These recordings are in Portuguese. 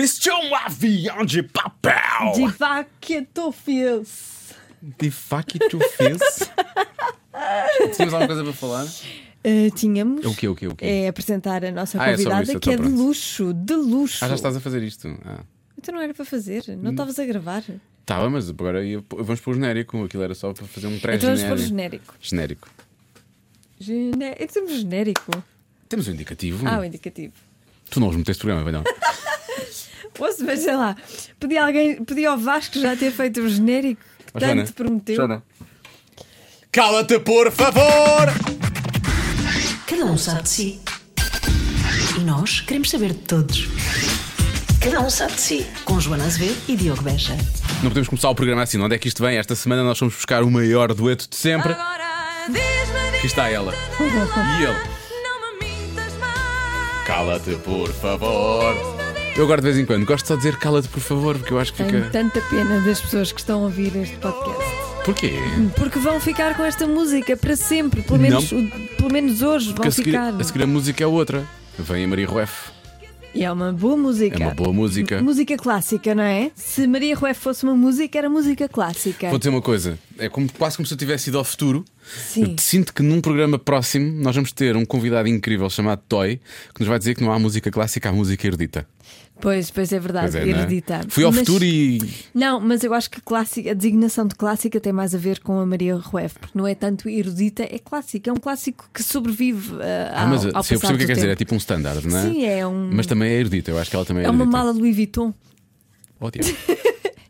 Vestiu um avião de papel. De vaquetofios. De fac tu fez. Tínhamos alguma coisa para falar? Uh, tínhamos. O quê, o quê, o quê? É apresentar a nossa Ah, é convidada isso, que é de pronto. luxo, de luxo. Ah, já estás a fazer isto. Ah. Então não era para fazer, não estavas a gravar. Estava, mas agora ia- vamos pôr o genérico. Aquilo era só para fazer um Então vamos pôr o pré-genérico. genérico. Genérico. Gene... É que temos genérico. Temos um indicativo. Ah, o indicativo. Tu não os meteste programa, vai não? Posso, mas sei lá, podia alguém, podia ao Vasco já ter feito o genérico que Ó, tanto Joana, prometeu. Joana. Cala-te, por favor! Cada um sabe de si. E nós queremos saber de todos. Cada um sabe de si. Com Joana Azevedo e Diogo Beja. Não podemos começar o programa assim. Onde é que isto vem? Esta semana nós fomos buscar o maior dueto de sempre. Aqui está ela. E ele. Cala-te, por favor. Eu agora de vez em quando gosto só de dizer cala-te, por favor, porque eu acho que Tenho fica. tanta pena das pessoas que estão a ouvir este podcast. Porquê? Porque vão ficar com esta música para sempre. Pelo menos, pelo menos hoje Porque vão a seguir, ficar. a seguir a música é outra. Vem a Maria Rueff. E é uma boa música. É uma boa música. Música clássica, não é? Se Maria Rueff fosse uma música, era música clássica. Vou dizer uma coisa, é como, quase como se eu tivesse ido ao futuro. Sim. Eu sinto que num programa próximo nós vamos ter um convidado incrível chamado Toy que nos vai dizer que não há música clássica, há música erudita. Pois, pois é verdade, Pois é, é? erudita. Fui ao Mas- futuro e. Não, mas eu acho que clássica, a designação de clássica tem mais a ver com a Maria Rueff, porque não é tanto erudita, é clássica, é um clássico que sobrevive uh, Ah, ao, mas ao se eu percebo o que é quer dizer, é tipo um standard, não é? Sim, é um. Mas também é erudita, eu acho que ela também é, É uma erudita. mala Louis Vuitton. Ótimo.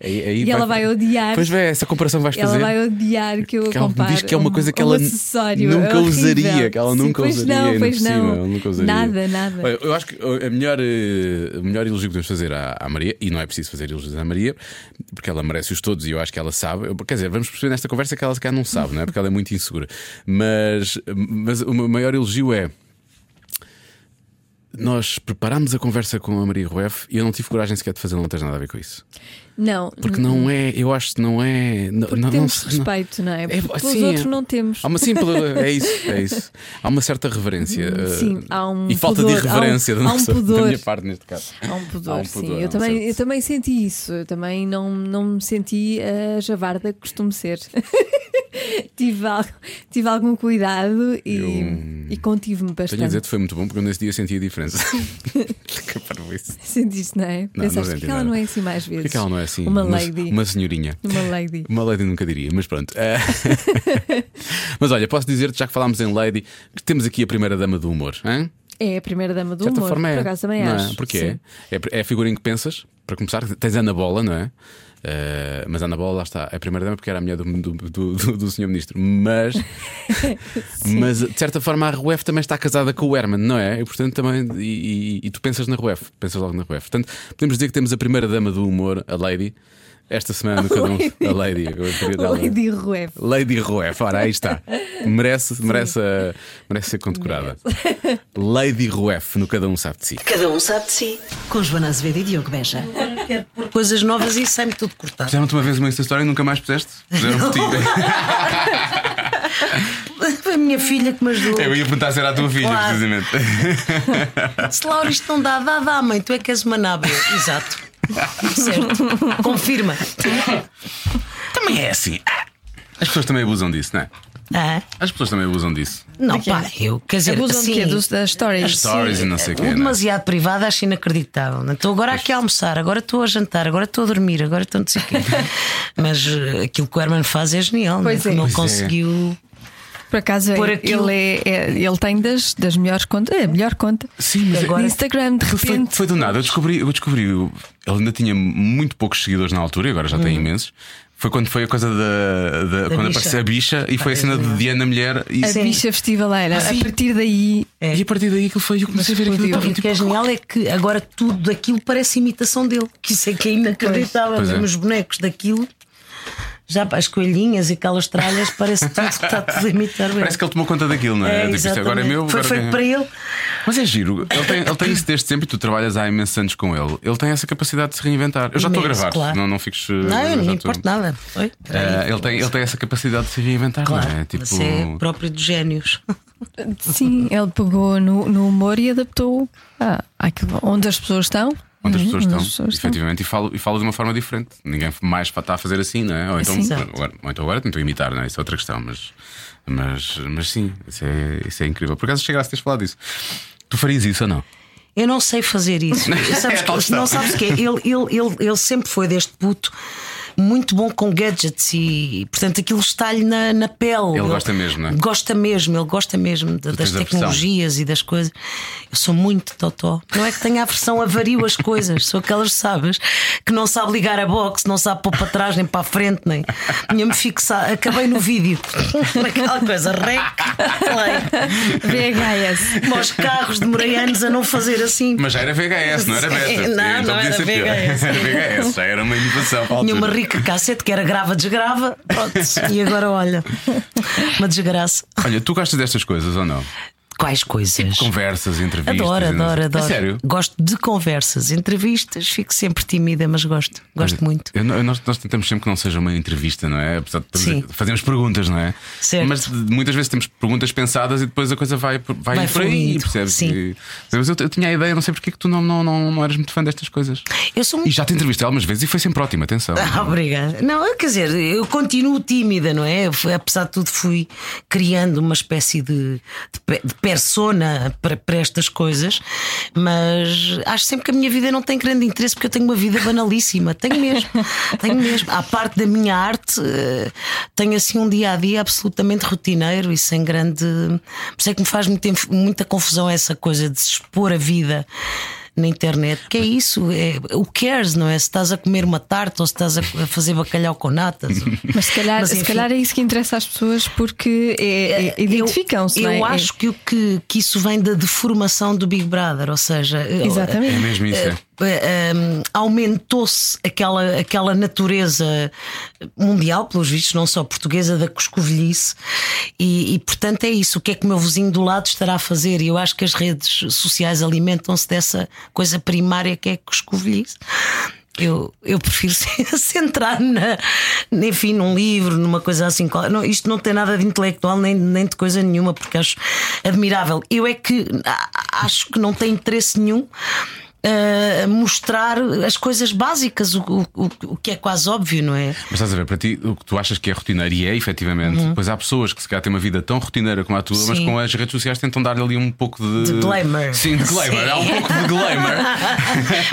Aí- aí E ela vai odiar. Pois é, essa comparação vais Ela fazer. vai odiar que eu Que ela diz que é uma um- coisa que um ela acessório nunca horrível. usaria, que ela Sim, nunca pois usaria. Não, pois cima, não. ela. Nada, nada. Olha, eu acho que a melhor, eh, o melhor elogio que podemos fazer à, à Maria, e não é preciso fazer elogios à Maria, porque ela merece-os todos e eu acho que ela sabe. Quer dizer, vamos perceber nesta conversa que ela se calhar não sabe, não é? Porque ela é muito insegura. Mas, mas o maior elogio é. Nós preparámos a conversa com a Maria Rueff e eu não tive coragem sequer de fazer, não tens nada a ver com isso. Não, Porque não é, eu acho que não é. Não, porque não, temos não- respeito, não é? Porque pelos sim, outros é- não temos. Há uma simples. É isso, é isso. Há uma certa reverência. eh, Sim, há um E falta pudor, de irreverência há um- da, há um nossa, da pudor. minha parte neste caso. Há um pudor, Há um sim. pudor, há eu, também, certo- eu também senti isso. Eu também não, não me senti a javarda que costumo ser. tive, tive algum cuidado e, Eu- e contive-me Tenho a dizer bastante. que foi muito bom porque eu nesse dia senti a diferença. Sentiste, não é? Não, Pensaste não que ela não é assim mais vezes. Porquê que ela não é assim? Uma lady. Uma senhorinha. Uma lady. Uma lady nunca diria, mas pronto. Eh, mas olha, posso dizer-te, já que falámos em lady, que temos aqui a primeira dama do humor. Hein? É a primeira dama do De certa humor. forma é. Por acaso também não acho. É? Porquê? Sim. É, é a figura em que pensas, para começar, tens a Ana Bola, não é? Eh, mas a Ana Bola, lá está, é a primeira dama porque era a mulher do, do, do, do, do senhor ministro. Mas, mas de certa forma a Ruef também está casada com o Herman, não é? E portanto também. E, e- e tu pensas na Ruef, pensas logo na Ruef. Portanto, podemos dizer que temos a primeira dama do humor, a Lady, esta semana no cada um. A Lady. Lady Ruev. Lady Ruef, ora, aí está. Merece, merece, a- merece ser condecorada. Lady Ruef, no Cada Um Sabe de Si. Cada um sabe de si. Com Joana Azevedo e Diogo Beja. Coisas novas e sai-me tudo cortado. Fizeram-te uma vez uma Insta Story e nunca mais puseste? Fizeram por ti. Foi a minha filha que me ajudou. Eu ia perguntar se era a tua filha, Claro. precisamente. Se Laura, isto não dá, dá, dá, mãe, tu é que és uma nábia. Exato. Certo. Confirma. Também é assim. As pessoas também abusam disso, não é? Ah, As pessoas também abusam disso. não, pá, eu, quer dizer, Abusam assim, de quê? Das stories. Stories e não sei o quê. o não é? demasiado privado acho inacreditável. né? Estou agora aqui a almoçar, agora estou a jantar, agora estou a dormir, agora estou não sei o quê. Mas eh, aquilo que o Herman faz é genial? Pois que é. não Pois é. Por acaso, Por é- aquilo- ele, é, é- ele tem das, das melhores contas. É a melhor conta. Sim, mas Agora- No Instagram, de Foi, repente. foi do nada. Eu descobri, eu descobri. Ele ainda tinha muito poucos seguidores na altura, e agora já tem imensos. Foi quando foi a coisa da. da- quando bicha. apareceu a bicha e foi a cena de Diana Mulher. E, A Sim. bicha festivaleira. Ah, a partir daí. e a partir daí aquilo foi. Eu comecei a ver aquilo. E o que é genial é que agora tudo daquilo parece imitação dele. Que isso é que é inacreditável. É. Mesmo os bonecos daquilo, já pá, as coelhinhas e aquelas tralhas, parece tudo que está tudo a imitar. Parece que ele tomou conta daquilo, não é? É, Tipo, isto agora é meu. Foi feito é- para ele. Mas é giro, ele tem, ele tem isso desde sempre e tu trabalhas há imensos anos com ele. Ele tem essa capacidade de se reinventar. Eu já estou a gravar, claro. não, não fiques. Não, eu não estou- importa nada. Oi? Eh, ele, tem, ele tem essa capacidade de se reinventar, Claro, não é? Tipo, você é próprio dos génios. Sim, ele pegou no, no humor e adaptou ah, àquilo onde as pessoas estão. Onde as Uhum, pessoas estão, as pessoas estão. efetivamente, e falo, e falo de uma forma diferente. Ninguém mais está a fazer assim, não é? Ou então, Sim. agora, ou então agora tento imitar, não é? Isso é outra questão, mas, mas, mas sim, isso é, isso é incrível. Por acaso chegaste a teres falado disso. Tu farias isso ou não? Eu não sei fazer isso. Sabes É que, questão. não sabes o quê? Ele, ele, ele, ele sempre foi deste puto muito bom com gadgets e, portanto, aquilo está-lhe na, na pele. Ele gosta mesmo, não é? Gosta mesmo, ele gosta mesmo da- das tecnologias e das coisas. Eu sou muito totó. Não é que tenha aversão a vario as coisas, sou aquelas, sabes, que não sabe ligar a box, não sabe pôr para trás nem para a frente, nem. Tinha-me fixado, acabei no vídeo. Aquela coisa, rec, play. VHS. Aos carros, demorei anos a não fazer assim. Mas já era VHS, não era beta. não, Então não era. VHS. Era VHS, já era uma inovação a Tinha uma altura. Rica cassete que era grava, desgrava. Pronto. E agora olha, uma desgraça. Olha, tu gostas destas coisas ou não? Quais coisas? Conversas, entrevistas. Adoro, e sei- adoro, É adoro. sério? Gosto de conversas, entrevistas, fico sempre tímida, mas gosto, gosto muito. Eu nós, nós tentamos sempre que não seja uma entrevista, não é? Apesar de Sim. fazemos perguntas, não é? Certo. Mas muitas vezes temos perguntas pensadas e depois a coisa vai, vai, Vai por aí, percebes? sim. E- mas eu, eu tinha a ideia, não sei porque que tu não, não, não, não eras muito fã destas coisas. Eu sou E muito. já te entrevistei algumas vezes e foi sempre ótimo, atenção. Ah, obrigada. Não, quer dizer, eu continuo tímida, não é? Eu apesar de tudo, fui criando uma espécie de, de, de persona para, para estas coisas, mas acho sempre que a minha vida não tem grande interesse porque eu tenho uma vida banalíssima. Tenho mesmo, tenho mesmo. À parte da minha arte, eh, tenho assim um dia a dia absolutamente rotineiro e sem grande. Por isso é que me faz muita, muita confusão essa coisa de se expor a vida na internet. Que é isso? É, o cares, não é? Se estás a comer uma tarta ou se estás a fazer bacalhau com natas. Mas se calhar, Mas, se enfim. calhar é isso que interessa às pessoas porque é- é- identificam-se. Eu, não é? eu É- acho que, o que, que isso vem da deformação do Big Brother, ou seja, Exatamente. É mesmo isso, é. Um, aumentou-se aquela, aquela natureza mundial, pelos vistos, não só portuguesa, da coscovilhice, e, e portanto é isso. O que é que o meu vizinho do lado estará a fazer? E eu acho que as redes sociais alimentam-se dessa coisa primária que é coscovilhice. Eu, eu prefiro centrar na, enfim, num livro, numa coisa assim. Não, isto não tem nada de intelectual nem, nem de coisa nenhuma, porque acho admirável. Eu é que acho que não tem interesse nenhum. Mostrar as coisas básicas, o, o, o que é quase óbvio, não é? Mas estás a ver, para ti, o que tu achas que é rotineiro e é efetivamente, depois há pessoas que se calhar têm uma vida tão rotineira como a tua, mas Sim. com as redes sociais tentam dar ali um pouco de. De glamour. Sim, de glamour. Sim. Há um pouco de glamour.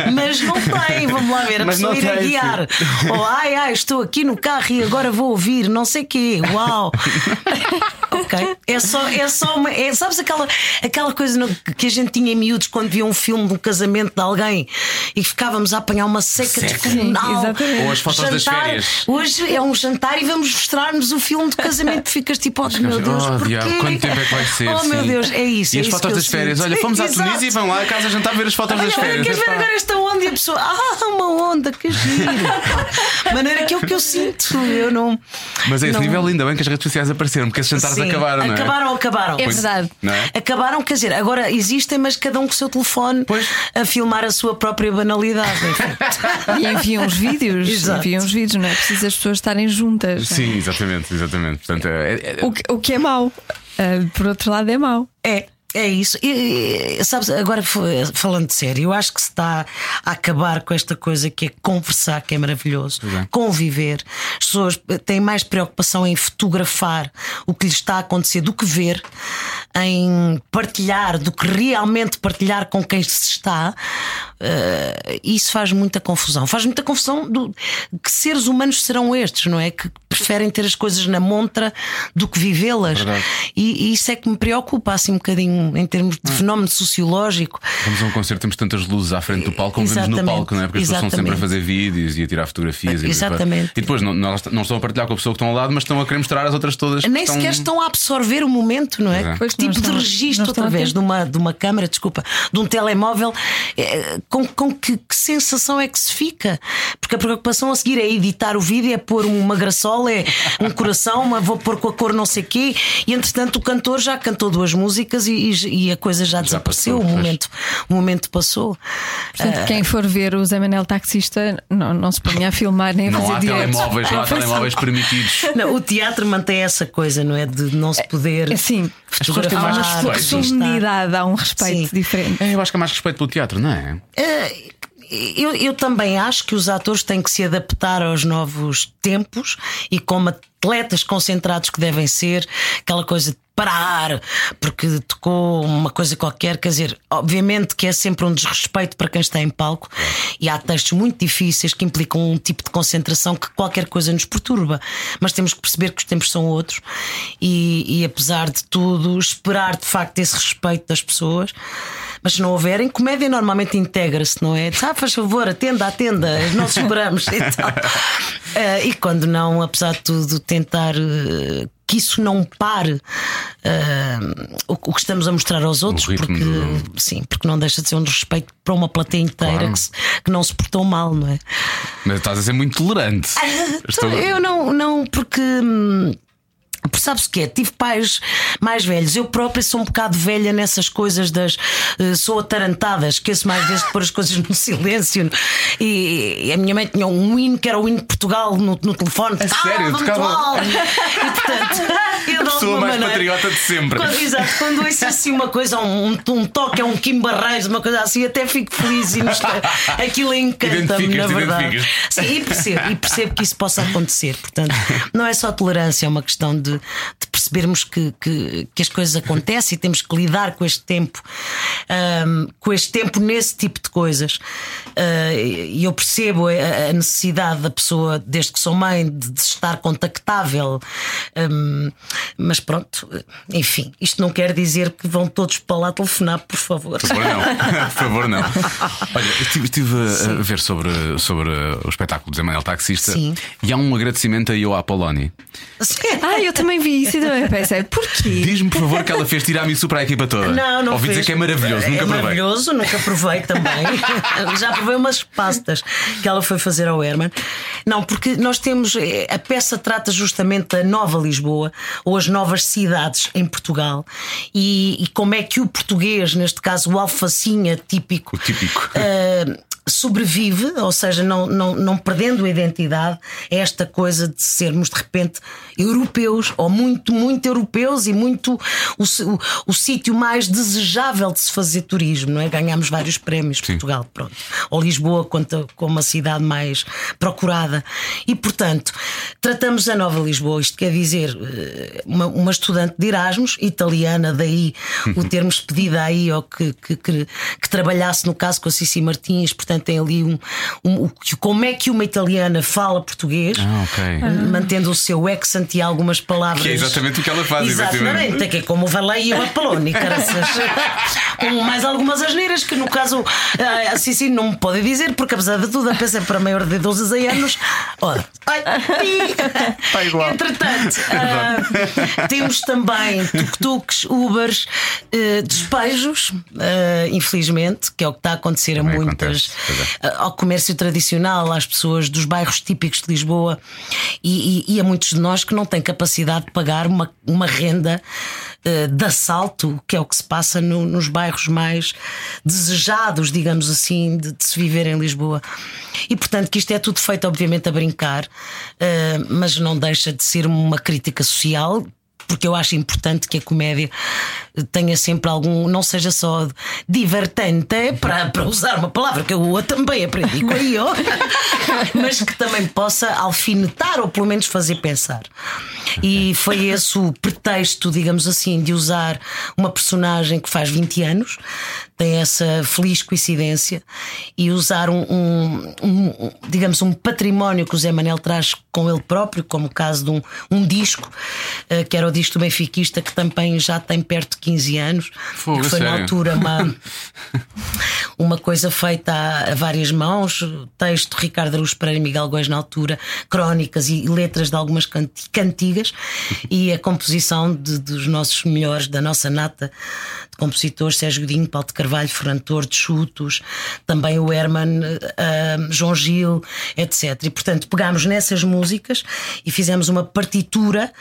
Mas não tem, vamos lá ver, a Mas pessoa ir a guiar. Ou ai, ai, estou aqui no carro e agora vou ouvir, não sei quê. Uau! ok. É só, é só uma. É, sabes aquela, aquela coisa no- que a gente tinha em miúdos quando via um filme de um casamento de alguém e ficávamos a apanhar uma seca Seca. descomunal. Ou as fotos das Jantar. férias. Hoje é um jantar e vamos mostrar-nos o filme de casamento. Ficas tipo, oh meu Deus, Oh, porquê? diabo, quanto tempo é que vai ser? Oh meu Sim. Deus, é isso. E é as isso fotos das férias? sinto. Olha, fomos à. Tunísia e vão lá a casa jantar ver as fotos das Olha, férias. queres ver agora esta onda e a pessoa, ah, uma onda, que giro. Maneira que é o que eu sinto. Eu não. Mas a esse não- nível, ainda bem que as redes sociais apareceram, porque esses jantares Sim, acabaram, não é? Acabaram, acabaram. É verdade. Não é? Acabaram, quer dizer, agora existem, mas cada um com o seu telefone Pois. a filmar a sua própria banalidade. enfim. E enviam os vídeos, Exato. enviam os vídeos, não é preciso as pessoas estarem juntas. Sim, exatamente, exatamente. Portanto, é, é- O que, o que é mau. Ah, por outro lado, é mau. É. É isso. E, sabes, agora falando de sério, eu acho que se está a acabar com esta coisa que é conversar, que é maravilhoso, é. conviver. As pessoas têm mais preocupação em fotografar o que lhes está a acontecer do que ver, em partilhar, do que realmente partilhar com quem se está. Eh, isso faz muita confusão. Faz muita confusão do que seres humanos serão estes, não é? Que preferem ter as coisas na montra do que vivê-las. E, e isso é que me preocupa assim um bocadinho em termos de fenómeno sociológico. Vamos a um concerto, temos tantas luzes à frente do palco, como vemos no Exatamente. palco, não é? Porque as pessoas estão sempre a Exatamente. fazer vídeos e a tirar fotografias. e- Exatamente. E depois não, não, não estão a partilhar com a pessoa que estão ao lado, mas estão a querer mostrar as outras todas. Nem estão... sequer estão a absorver o momento, não é? Que tipo de estão- registro através de uma, de uma câmara, desculpa, de um telemóvel, eh, com, com que, que sensação é que se fica? Porque a preocupação a seguir é editar o vídeo, é pôr uma graçola, é um coração, uma, vou pôr com a cor não sei quê, e entretanto o cantor já cantou duas músicas e, e- e a coisa já, desapareceu, passou, o momento, o momento passou. Portanto, quem for ver o Zé Manel taxista, não, não se ponha a filmar nem a Não fazer há diretos. telemóveis, não há telemóveis permitidos. Não, o teatro mantém essa coisa, não é? De não se poder. Sim, pessoas têm há mais uma respeito. solenidade, há um respeito Sim. diferente. É, eu acho que há mais respeito pelo teatro, não é? Eh, eu, eu também acho que os atores têm que se adaptar aos novos tempos e como atletas concentrados que devem ser, aquela coisa de parar porque tocou uma coisa qualquer. Quer dizer, obviamente que é sempre um desrespeito para quem está em palco e há textos muito difíceis que implicam um tipo de concentração que qualquer coisa nos perturba. Mas temos que perceber que os tempos são outros e, e apesar de tudo, esperar de facto esse respeito das pessoas. Mas se não houverem, comédia normalmente integra-se, não é? Ah, faz favor, atenda, atenda, nós esperamos e tal. Uh, e quando não, apesar de tudo, tentar uh, que isso não pare uh, o, o, que estamos a mostrar aos outros, porque do... sim, porque não deixa de ser um respeito para uma plateia inteira claro. que, se, que, não se portou mal, não é? Mas estás a ser muito tolerante. Estou... Eu não, não, porque. Hum, Sabes o que é? Tive pais mais velhos. Eu própria sou um bocado velha nessas coisas das. Uh, sou atarantada, esqueço mais vezes de pôr as coisas no silêncio. E, e, a minha mãe tinha um hino que era o hino de Portugal no, no telefone. É sério? Tocava... E portanto, eu a pessoa mais maneira, patriota de sempre. Quando, exato, quando ouço assim uma coisa, um, um toque, é um Kim Barreiros, uma coisa assim, até fico feliz e nos, aquilo encanta-me, na verdade. Sim, e percebo, e percebo que isso possa acontecer. Portanto, não é só tolerância, é uma questão de de, percebermos que, que, que, as coisas acontecem e temos que lidar com este tempo, um, com este tempo nesse tipo de coisas. Uh, e eu percebo a, a, necessidade da pessoa, desde que sou mãe, de, de estar contactável. Um, mas pronto, enfim, isto não quer dizer que vão todos para lá telefonar, por favor. Por favor, não. por favor, não. Olha, estive, estive a, a, ver sobre, sobre o espetáculo de Emanuel Taxista Sim. e há um agradecimento aí ao Apoloni. Ah, eu também vi isso e também pensei, porquê? Diz-me, por favor, que ela fez tiramisu para a equipa toda. Não, não Ouvi fez. dizer que é maravilhoso, é nunca provei. maravilhoso, nunca provei também. Já provei umas pastas que ela foi fazer ao Herman. Não, porque nós temos. eh, A peça trata justamente da nova Lisboa ou as novas cidades em Portugal e, e como é que o português, neste caso o alfacinha típico, O típico. eh, sobrevive, ou seja, não, não, não perdendo a identidade, a esta coisa de sermos de repente europeus ou muito, muito europeus e muito o, o, o sítio mais desejável de se fazer turismo, não é? Ganhamos vários prémios, Portugal, pronto. Ou Lisboa conta como a cidade mais procurada. E portanto, tratamos a Nova Lisboa, isto quer dizer, eh, uma, uma estudante de Erasmus, italiana, daí o termos pedido aí ou que, que, que, que trabalhasse no caso com a Cici Martins, portanto tem ali um, um, um como é que uma italiana fala português, Ah, ok. mantendo o seu accent e algumas palavras. Que é exatamente o que ela faz. Exatamente, que é como o Valei e o Apoloni, caraças. com mais algumas asneiras que no caso ah, a Cici não me pode dizer, porque apesar de tudo, a peça é para maior de 12 anos. Ai, Está igual. Entretanto, ah, temos também tuk-tuks, Ubers, eh, despejos, ah, infelizmente, que é o que está a acontecer a Também muitas, acontece, pois ah, ao comércio tradicional, às pessoas dos bairros típicos de Lisboa e, e- e a muitos de nós que não têm capacidade de pagar uma, uma renda eh, de assalto, que é o que se passa no- nos bairros mais desejados, digamos assim, de, de se viver em Lisboa. E portanto, que isto é tudo feito, obviamente, a brincar, eh, mas não deixa de ser uma crítica social. Porque eu acho importante que a comédia tenha sempre algum, não seja só divertente, para, para usar uma palavra que eu também aprendi com a IO, mas que também possa alfinetar ou pelo menos fazer pensar. E foi esse o pretexto, digamos assim, de usar uma personagem que faz 20 anos, tem essa feliz coincidência, e usar um, um- um- digamos, um património que o Zé Manel traz com ele próprio, como o caso de um, um disco, eh, que era o disco do Benfiquista, que também já tem perto de 15 anos, Fogo, que foi na sério? altura uma, uma coisa feita a, a várias mãos, texto Ricardo Aruz Pereira e Miguel Góes na altura, crónicas e letras de algumas canti- cantigas e a composição de- dos nossos melhores, da nossa nata de compositores, Sérgio Godinho, Paulo de Carvalho, Fernando Torres, Chutos, também o Herman, ah, João Gil, etc. E portanto pegámos nessas músicas e fizemos uma partitura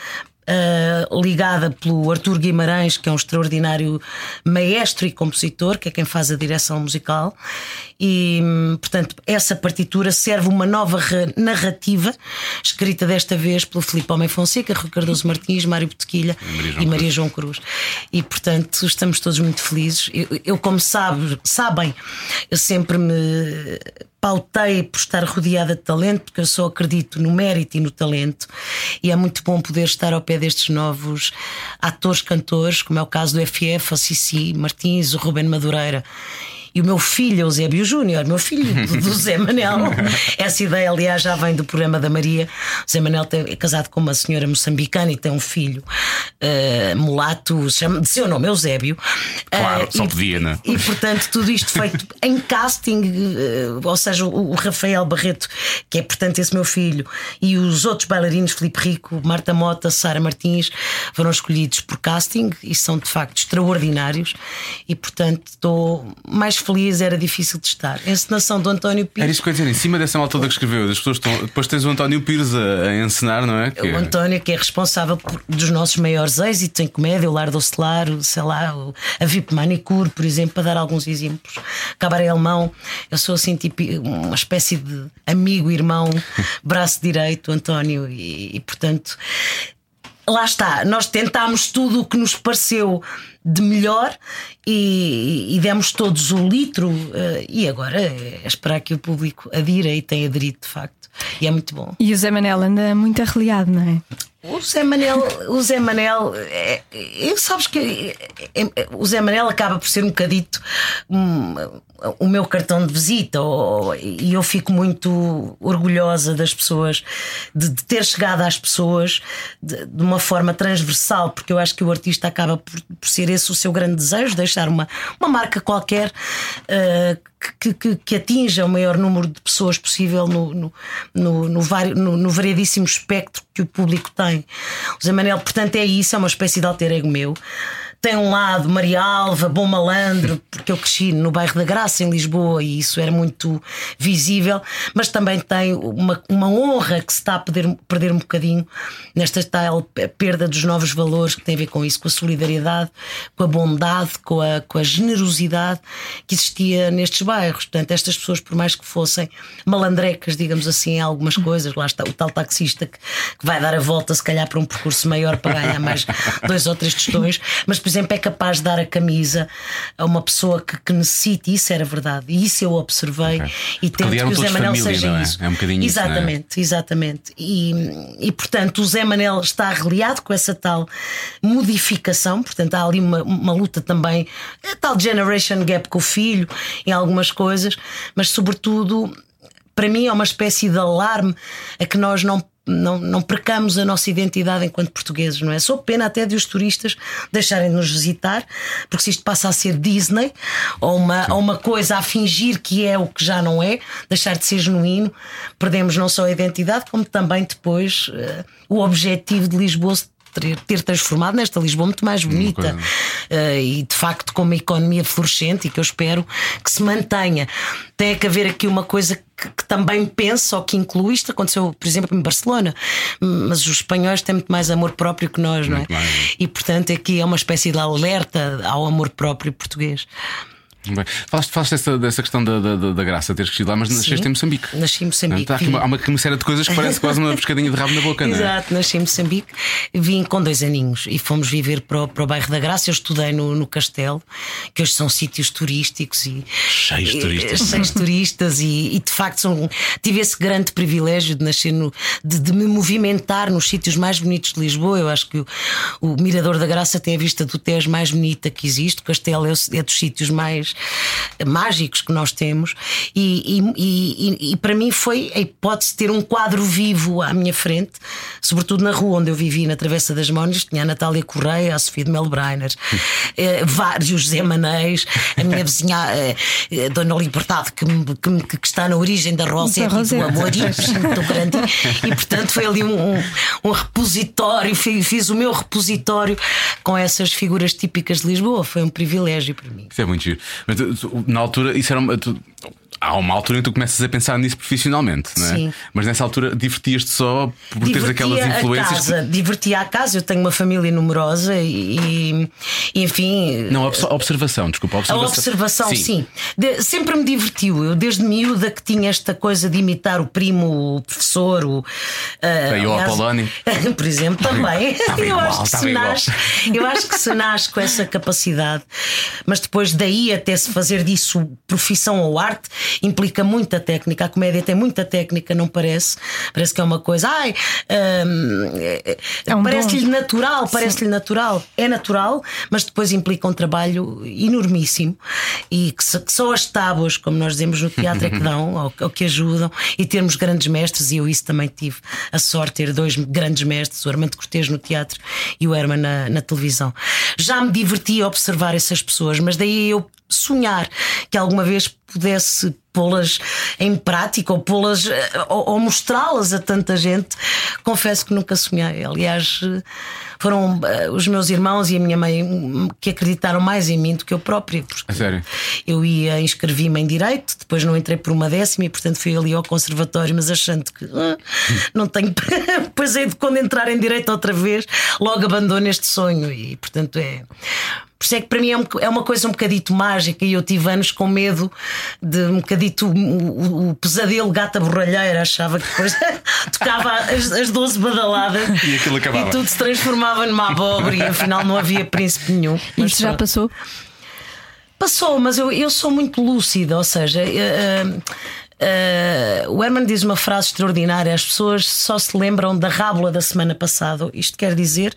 uh, ligada pelo Artur Guimarães, que é um extraordinário maestro e compositor, que é quem faz a direção musical. E, portanto, essa partitura serve uma nova narrativa, escrita desta vez pelo Filipe Homem Fonseca, Rui Cardoso Martins, Mário Botequilha e Maria João Cruz. E, portanto, estamos todos muito felizes. Eu, eu como sabe, sabem, eu sempre me pautei por estar rodeada de talento, porque eu só acredito no mérito e no talento, e é muito bom poder estar ao pé destes novos atores, cantores, como é o caso do FF, a Cici Martins, o Ruben Madureira e o meu filho, o Zébio Júnior, meu filho do Zé Manel. Essa ideia, aliás, já vem do programa da Maria. O Zé Manel é casado com uma senhora moçambicana e tem um filho uh, mulato, chama, de seu nome, Eusébio. Claro, uh, só e, podia, né? E portanto, tudo isto feito em casting, uh, ou seja, o, o, Rafael Barreto, que é portanto esse meu filho, e os outros bailarinos, Felipe Rico, Marta Mota, Sara Martins, foram escolhidos por casting e são de facto extraordinários. E portanto, estou mais feliz, era difícil de estar. Encenação do António Pires. Era isso que eu ia dizer, em cima dessa malta que escreveu, as pessoas estão. Depois tens o António Pires a, a encenar, não é? Que... O António, que é responsável por, dos nossos maiores êxitos em comédia, o Lar do Ocelar, sei lá, a VIP Manicure, por exemplo, para dar alguns exemplos. Cabaré Alemão, eu sou assim, tipo, uma espécie de amigo, irmão, braço direito, António, e, e portanto lá está, nós tentámos tudo o que nos pareceu de melhor e, e demos todos o litro. Uh, e agora é esperar que o público adira e tenha aderido de facto. E é muito bom. E o Zé Manel anda muito arreliado, não é? O Zé Manel, o Zé Manel, é, é, sabes que é, é, o Zé Manel acaba por ser um bocadito um, o meu cartão de visita ou, e eu fico muito orgulhosa das pessoas de, de ter chegado às pessoas de, de, uma forma transversal, porque eu acho que o artista acaba por, por ser esse o seu grande desejo, deixar uma, uma marca qualquer. Uh, que, que, que, atinja o maior número de pessoas possível no, no, no, no, no, no variedíssimo espectro que o público tem. O Zé Manel, portanto, é isso, é uma espécie de alter ego meu tem um lado Maria Alva, bom malandro, porque eu cresci no bairro da Graça, em Lisboa, e isso era muito visível, mas também tem uma, uma honra que se está a perder, perder um bocadinho nesta tal perda dos novos valores que tem a ver com isso, com a solidariedade, com a bondade, com a, com a generosidade que existia nestes bairros. Portanto, estas pessoas, por mais que fossem malandrecas, digamos assim, em algumas coisas, lá está o tal taxista que, que vai dar a volta, se calhar, para um percurso maior para ganhar mais dois ou três tostões, mas por exemplo, é capaz de dar a camisa a uma pessoa que, que necessite, isso era verdade, e isso eu observei okay. e tento que o Zé Manel família, seja é? isso. É um bocadinho Exatamente, isso, é? exatamente. E, e portanto, o Zé Manel está reliado com essa tal modificação, portanto, há ali uma, uma luta também, a tal generation gap com o filho em algumas coisas, mas sobretudo para mim é uma espécie de alarme a que nós não não, não percamos a nossa identidade enquanto portugueses, não é? Sou pena até de os turistas deixarem de nos visitar, porque se isto passa a ser Disney ou uma, ou uma coisa a fingir que é o que já não é, deixar de ser genuíno, perdemos não só a identidade, como também depois uh, o objetivo de Lisboa ter, transformado nesta Lisboa muito mais bonita uh, e de facto com uma economia florescente e que eu espero que se mantenha. Tem que haver aqui uma coisa que, que, também penso ou que inclui isto. Aconteceu, por exemplo, em Barcelona, mas os espanhóis têm muito mais amor próprio que nós, não é? E portanto aqui é uma espécie de alerta ao amor próprio português. Bem, falaste, falaste dessa, dessa questão da, da, da graça, teres crescido lá, mas Sim, nasceste em Moçambique. Nasci em Moçambique. Há, uma, há uma, uma série de coisas que parece quase uma pescadinha de rabo na boca, não é? Exato, nasci em Moçambique, vim com dois aninhos e fomos viver para o, para o bairro da Graça. Eu estudei no, no Castelo, que hoje são sítios turísticos e. Cheios de turistas. Cheios de turistas e, e, de facto são, tive esse grande privilégio de nascer no, de, de, me movimentar nos sítios mais bonitos de Lisboa. Eu acho que o, o Mirador da Graça tem a vista do Tejo mais bonita que existe. O Castelo é, é dos sítios mais mágicos que nós temos, e, e, e, e, para mim foi a hipótese de ter um quadro vivo à minha frente, sobretudo na rua onde eu vivi, na Travessa das Mónias, tinha a Natália Correia, a Sofia de Melbreiner, eh, vários Zé Manéis, a minha vizinha, eh, eh Dona Liberdade, que, que, que, está na origem da Rosette e do amor, e, muito grande, e portanto foi ali um, um, um repositório, fiz, fiz, o meu repositório com essas figuras típicas de Lisboa, foi um privilégio para mim. Isso é muito giro. Mas, na altura, isso era uma, há uma altura em que tu começas a pensar nisso profissionalmente, não é? Sim. Mas nessa altura divertias-te só por teres Divertia aquelas a influências. casa, divertia a casa. Eu tenho uma família numerosa e, e, enfim. Não, obs- observação, desculpa, A observação. observação, sim. De- sempre me divertiu. Eu, desde miúda, que tinha esta coisa de imitar o primo, o professor, o. o aliás, Apolónio. Por exemplo, também. Estava eu, igual, acho que se nasce, eu acho que se nasce com essa capacidade. Mas depois daí até se fazer disso profissão ou arte implica muita técnica. A comédia tem muita técnica, não parece? Parece que é uma coisa. Ai, hum, é- um parece-lhe natural, parece-lhe natural. É natural, mas depois implica um trabalho enormíssimo e que, só- que só as tábuas, como nós dizemos no teatro, é que dão, ou, ou que ajudam, e termos grandes mestres, e eu isso também tive a sorte de ter dois grandes mestres, o Armando Cortês no teatro e o Herman na, na televisão. Já me diverti a observar essas pessoas, mas daí eu sonhar que alguma vez pudesse pô-las em prática ou pô-las eh, ou, ou mostrá-las a tanta gente, confesso que nunca sonhei. Aliás, eh, foram eh, os meus irmãos e a minha mãe hum, que acreditaram mais em mim do que eu própria. porque sério? Eu ia inscrevi-me em direito, depois não entrei por uma décima e, portanto, fui ali ao conservatório, mas achando que ah, não tenho. depois aí de quando entrar em direito outra vez, logo abandono este sonho e, portanto, é. Por isso é que para mim é, um- é uma coisa um bocadito mágica e eu tive anos com medo de um bocadito o, o- o pesadelo gata borralheira. Achava que depois tocava as, as 12 badaladas E aquilo acabava. e tudo se transformava numa abóbora e afinal não havia príncipe nenhum. Mas Isso já pronto. passou? Passou, mas eu, eu sou muito lúcida, ou seja. eh, eh, o Herman diz uma frase extraordinária: as pessoas só se lembram da rábula da semana passada. Isto quer dizer,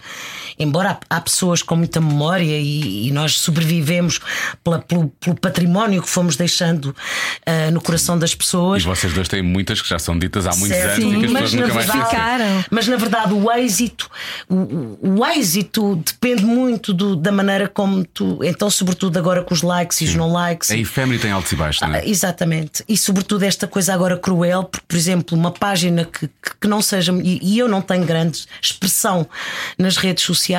embora há, pessoas com muita memória e, e nós sobrevivemos pela- pelo, pelo património que fomos deixando eh, no coração das E pessoas. vocês dois têm muitas que já são ditas há muitos Certo. anos e que as pessoas nunca mais verdade, esquecem. Ficaram. mas na verdade o êxito, o, o- êxito depende muito do- da maneira como tu, então sobretudo agora com os likes e os não likes. A efêmera tem altos e baixos, não Ah, é? Exatamente. E sobretudo esta coisa agora cruel, porque, por exemplo, uma página que, que, que não seja. E, e eu não tenho grande expressão nas redes sociais,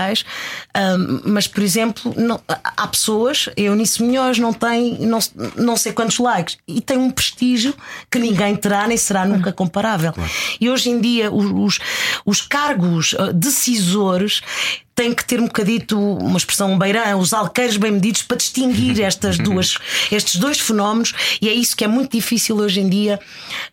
ahm, mas, por exemplo, não- há- pessoas, eu nisso melhores, não tem não, não sei quantos likes, e tem um prestígio que ninguém terá nem será nunca comparável. E hoje em dia, os, os, os cargos ah, decisores tem que ter um bocadito, uma expressão beirã, os alqueiros bem medidos para distinguir estas duas, estes dois fenómenos, e é isso que é muito difícil hoje em dia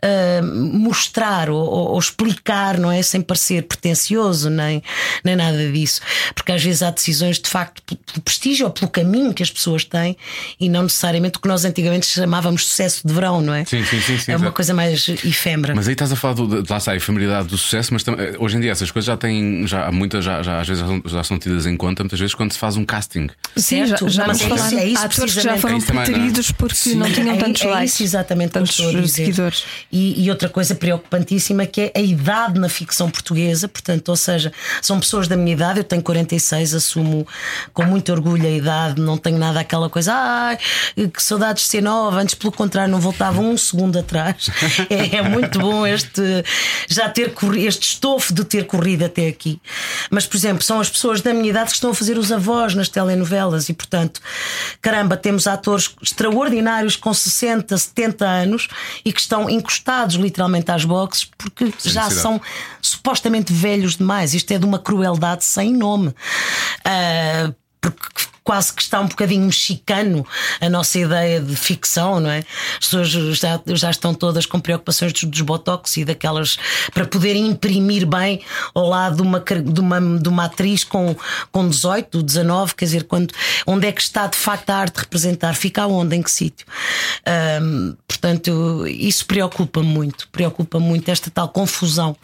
ah, mostrar ou, ou- explicar, não é? Sem parecer pretencioso, nem, nem nada disso. Porque às vezes há decisões de facto pelo prestígio ou pelo caminho que as pessoas têm e não necessariamente o que nós antigamente chamávamos sucesso de verão, não é? Sim, sim, sim, sim, é uma coisa mais efêmera. Mas aí estás a falar do, de, lá está, a efemeridade do sucesso, mas eh, hoje em dia essas coisas já têm, já, há muitas já, já, às vezes já já são tidas em conta, muitas vezes quando se faz um casting. Sim, já, Certo? já nos é isso- falaram. é isso Há atores que já precisamente. foram É é? preteridos porque não tinham é, tantos é likes. isso exatamente que eu tantos estou a dizer. seguidores. E, e outra coisa preocupantíssima que é a idade na ficção portuguesa, portanto, ou seja, são pessoas da minha idade, eu tenho 46, assumo com muito orgulho a idade, não tenho nada aquela coisa, ai, que saudades de ser nova, antes pelo contrário, não voltava um segundo atrás. É, é muito bom este já ter corri- este estofo de ter corrido até aqui. Mas, por exemplo, são as pessoas da minha idade que estão a fazer os avós nas telenovelas e, portanto, caramba, temos atores extraordinários com 60, 70 anos e que estão encostados literalmente às boxes porque já necessidade. são supostamente velhos demais. Isto é de uma crueldade sem nome. Ah, porque quase que está um bocadinho mexicano a nossa ideia de ficção, não é? As pessoas já, já estão todas com preocupações dos, dos botox e daquelas para poderem imprimir bem ao lado de uma, de uma, de uma atriz com, com 18, 19, quer dizer, quando, onde é que está de facto a arte representar? Fica aonde? Em que sítio? Portanto, isso preocupa muito, preocupa muito esta tal confusão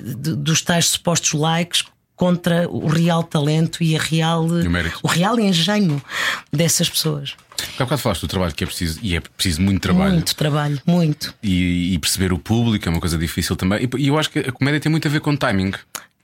dos tais supostos likes contra o real talento e a real, o mérito. o real engenho dessas pessoas. Há bocado falaste do trabalho que é preciso, e é preciso muito trabalho. Muito trabalho, muito. E, e perceber o público é uma coisa difícil também. E, e eu acho que a comédia tem muito a ver com timing.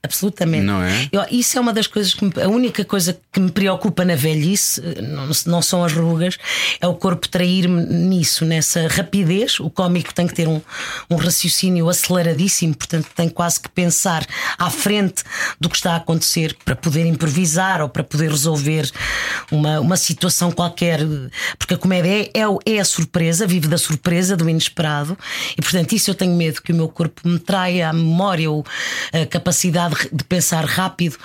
Absolutamente. Não é? Eu- isso é uma das coisas que me- a única coisa que me preocupa na velhice não, não são as rugas, é o corpo trair-me nisso, nessa rapidez. O cómico tem que ter um, um raciocínio aceleradíssimo, portanto tem quase que pensar à frente do que está a acontecer para poder improvisar ou para poder resolver uma, uma situação qualquer. Porque a comédia é, é, é a surpresa, vive da surpresa, do inesperado, e portanto isso eu tenho medo que o meu corpo me traia a memória ou a capacidade de pensar rápido.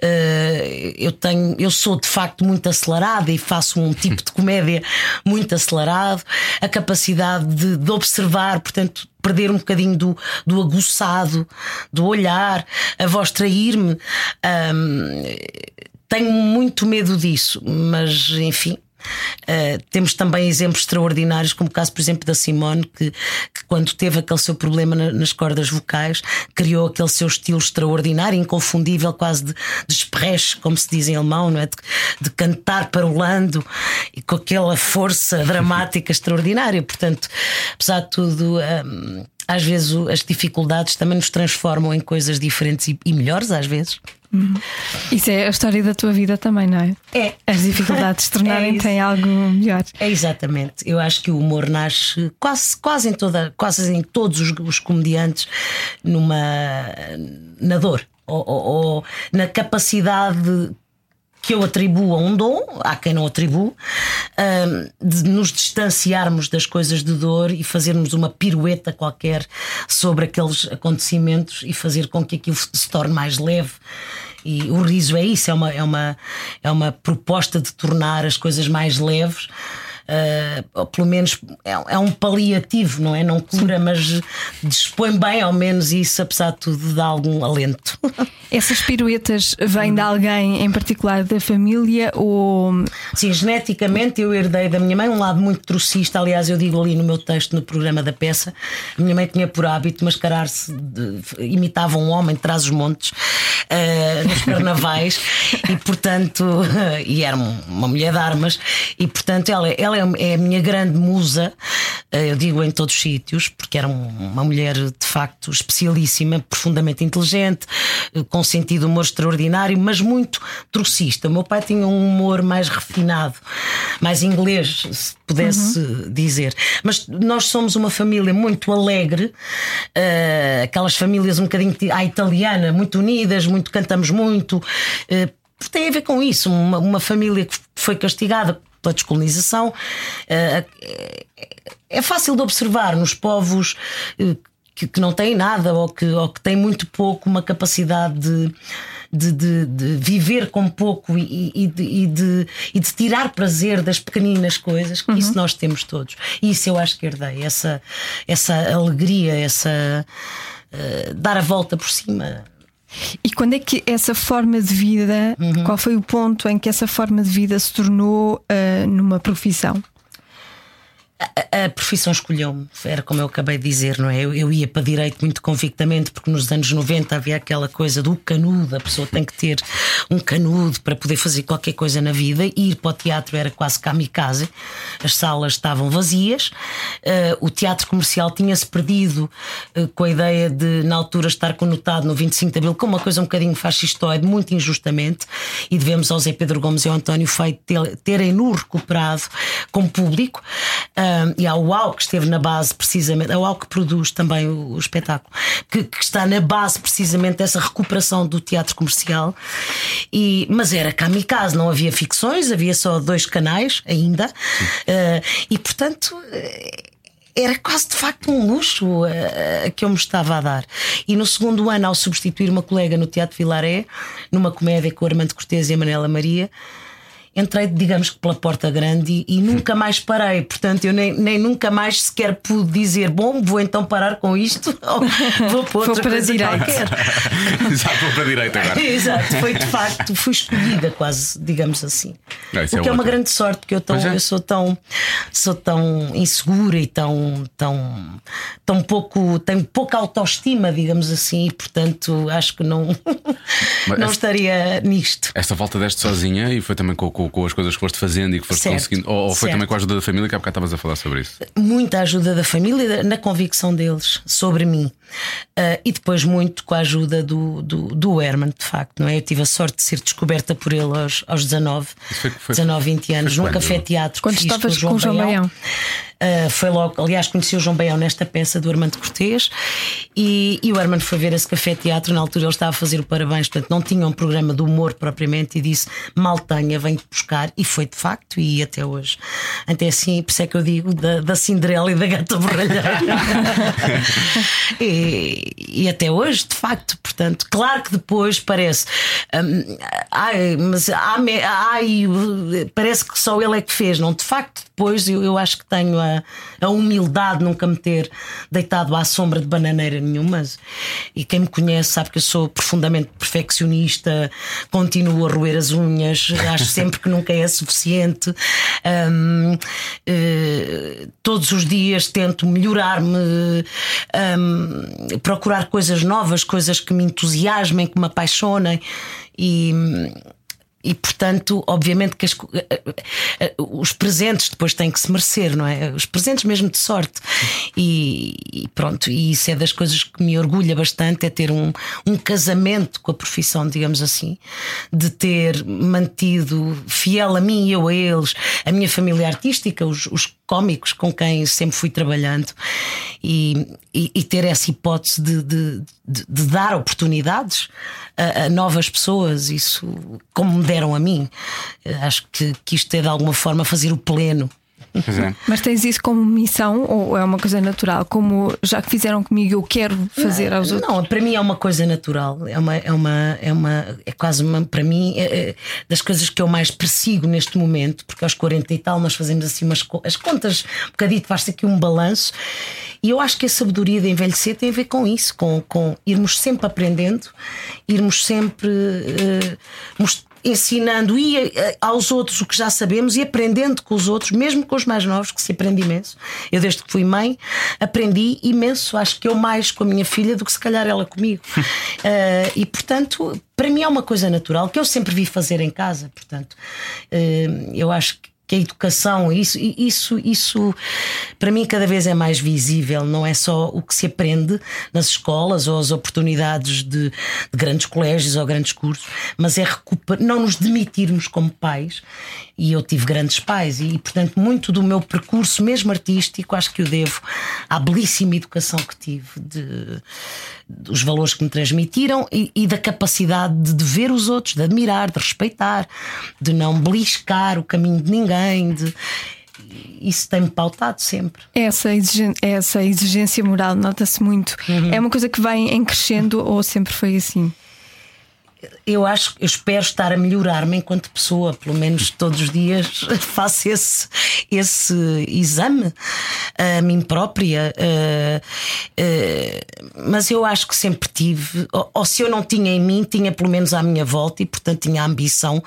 Eh, Eu tenho, eu sou de facto muito acelerada e faço um tipo de comédia muito acelerado. A capacidade de, de observar, portanto, perder um bocadinho do, do aguçado, do olhar, a voz trair-me. Ahm, tenho muito medo disso, mas enfim. Uh, temos também exemplos extraordinários, como o caso, por exemplo, da Simone, que, que quando teve aquele seu problema na- nas cordas vocais, criou aquele seu estilo extraordinário, inconfundível, quase de, de espreche, como se diz em alemão, não é? de, de cantar parolando e com aquela força dramática extraordinária. Portanto, apesar de tudo. um, às vezes as dificuldades também nos transformam em coisas diferentes e, e melhores, às vezes. Isso é a história da tua vida também, não é? É. As dificuldades se tornarem isso. em algo melhor. É exatamente. Eu acho que o humor nasce quase, quase em toda, quase em todos os, os comediantes numa na dor ou, ou- ou na capacidade que eu atribuo a um dom, há quem não atribuo, hum, de nos distanciarmos das coisas de dor e fazermos uma pirueta qualquer sobre aqueles acontecimentos e fazer com que aquilo se torne mais leve. E o riso é isso, é uma, é uma, é uma proposta de tornar as coisas mais leves. Uh, ou pelo menos é, é um paliativo, não é? Não cura, mas dispõe bem, ao menos isso, apesar de tudo, dá algum alento. Essas piruetas vêm de alguém em particular da família ou Sim, geneticamente eu herdei da minha mãe um lado muito trocista. Aliás, eu digo ali no meu texto, no programa da peça, a minha mãe tinha por hábito mascarar-se, de- imitava um homem de trás os montes eh, nos carnavais e, portanto, e era um- uma mulher de armas, e, portanto, ela, ela é, é a minha grande musa, eh, eu digo em todos os sítios, porque era um- uma mulher de facto especialíssima, profundamente inteligente, eh, com sentido de humor extraordinário, mas muito trocista. O meu pai tinha um humor mais refinado, mais inglês, se pudesse dizer. Mas nós somos uma família muito alegre, eh, aquelas famílias um bocadinho à italiana, muito unidas, muito cantamos muito. tem a ver com isso, uma, uma família que foi castigada pela descolonização. eh, é fácil de observar nos povos eh, que, que não têm nada ou que, ou que têm muito pouco uma capacidade de, de, de- de viver com pouco e, e de, e de- e de tirar prazer das pequeninas coisas, que isso nós temos todos. E isso eu acho que herdei, essa, essa alegria, essa eh, dar a volta por cima. E quando é que essa forma de vida, qual foi o ponto em que essa forma de vida se tornou ah, numa profissão? A, a profissão escolheu-me, era como eu acabei de dizer, não é? Eu, eu ia para direito muito convictamente, porque nos anos 90 havia aquela coisa do canudo, a pessoa tem que ter um canudo para poder fazer qualquer coisa na vida, e ir para o teatro era quase kamikaze, as salas estavam vazias, eh, o teatro comercial tinha-se perdido eh, com a ideia de, na altura, estar conotado no 25 de Abril como uma coisa um bocadinho fascistoide, muito injustamente, e devemos ao Zé Pedro Gomes e ao António Feito ter- terem-no recuperado como público. E ao UAU, que esteve na base precisamente, ao UAU que produz também o, o espetáculo, que, que está na base precisamente dessa recuperação do teatro comercial. E, mas era kamikaze, não havia ficções, havia só dois canais ainda, Ah, e portanto. eh, era quase de facto um luxo eh, que eu me estava a dar. E no segundo ano, ao substituir uma colega no Teatro Vilaré, numa comédia com o Armando Cortês e a Manela Maria, entrei, digamos que pela porta grande e, e nunca mais parei. Portanto, eu nem, nem nunca mais sequer pude dizer: bom, vou então parar com isto, ou vou para outra para coisa direito. qualquer. Já vou para a direita agora. Exato, foi de facto, fui escolhida quase, digamos assim. Isso o é que é uma ótimo. grande sorte, porque eu, tão, é. eu sou tão sou tão insegura e tão, tão, tão pouco, tenho pouca autoestima, digamos assim, e portanto acho que não, Mas não esta- estaria nisto. Esta volta deste sozinha e foi também com, com- com as coisas que foste fazendo e que foste Certo, conseguindo. Ou, ou foi certo. também com a ajuda da família que há bocado estavas a falar sobre isso. muita ajuda da família na convicção deles sobre mim. Uh, e depois muito com a ajuda do, do, do Herman, de facto, não é? Eu tive a sorte de ser descoberta por ele aos, aos 19, foi, foi, 19, 20 anos, num café-teatro. Quando estavas com com o João Baião. Uh, foi logo, aliás, conheci o João Baião nesta peça do Armando Cortês e, e o Armando foi ver esse café teatro. Na altura ele estava a fazer o parabéns, portanto não tinha um programa de humor propriamente e disse: Mal tenha, venho-te buscar. E foi de facto, e até hoje. Até assim, por isso é que eu digo da, da Cinderela e da Gata Borralheira. e, e até hoje, de facto, portanto, claro que depois parece, hum, ai, mas ai, ai, parece que só ele é que fez, não? De facto, depois eu, eu acho que tenho a, a humildade de nunca me ter deitado à sombra de bananeira nenhuma. E quem me conhece sabe que eu sou profundamente perfeccionista, continuo a roer as unhas, acho sempre que nunca é suficiente. Hum, eh, todos os dias tento melhorar-me, hum, procurar coisas novas, coisas que me entusiasmem, que me apaixonem. E, e portanto, obviamente que as, os presentes depois têm que se merecer, não é? Os presentes mesmo de sorte. E, e pronto, e isso é das coisas que me orgulha bastante: é ter um, um casamento com a profissão, digamos assim, de ter mantido fiel a mim e eu a eles, a minha família artística, os, os cómicos com quem sempre fui trabalhando e, e, e ter essa hipótese de, de, de, de dar oportunidades a, a, novas pessoas, isso como me deram a mim. Acho que, isto é de alguma forma fazer o pleno. É. Mas tens isso como missão ou é uma coisa natural? Como já que fizeram comigo, eu quero fazer não, aos outros? Não, para mim é uma coisa natural. É uma, é uma, é uma, é quase uma, para mim, é, é das coisas que eu mais persigo neste momento, porque aos 40 e tal nós fazemos assim umas as contas, um bocadinho, faz-se aqui um balanço. E eu acho que a sabedoria de envelhecer tem a ver com isso, com, com irmos sempre aprendendo, irmos sempre uh, ensinando e eh, aos outros o que já sabemos e aprendendo com os outros, mesmo com os mais novos, que se aprende imenso. Eu, desde que fui mãe, aprendi imenso, acho que eu mais com a minha filha do que se calhar ela comigo. uh, e portanto, para mim é uma coisa natural que eu sempre vi fazer em casa. Portanto, uh, eu acho que que a educação, isso, isso, isso para mim cada vez é mais visível, não é só o que se aprende nas escolas ou as oportunidades de, de grandes colégios ou grandes cursos, mas é recuperar, não nos demitirmos como pais. E eu tive grandes pais, e portanto, muito do meu percurso, mesmo artístico, acho que o devo à belíssima educação que tive, de, dos valores que me transmitiram e, e da capacidade de, de ver os outros, de admirar, de respeitar, de não beliscar o caminho de ninguém. De, isso tem-me pautado sempre. Essa exigência, essa exigência moral nota-se muito. Uhum. É uma coisa que vem em crescendo ou sempre foi assim? Eu acho, eu espero estar a melhorar-me enquanto pessoa, pelo menos todos os dias faço esse, esse exame a mim própria. Uh, uh, mas eu acho que sempre tive, ou, ou, se eu não tinha em mim, tinha pelo menos à minha volta e, portanto, tinha a ambição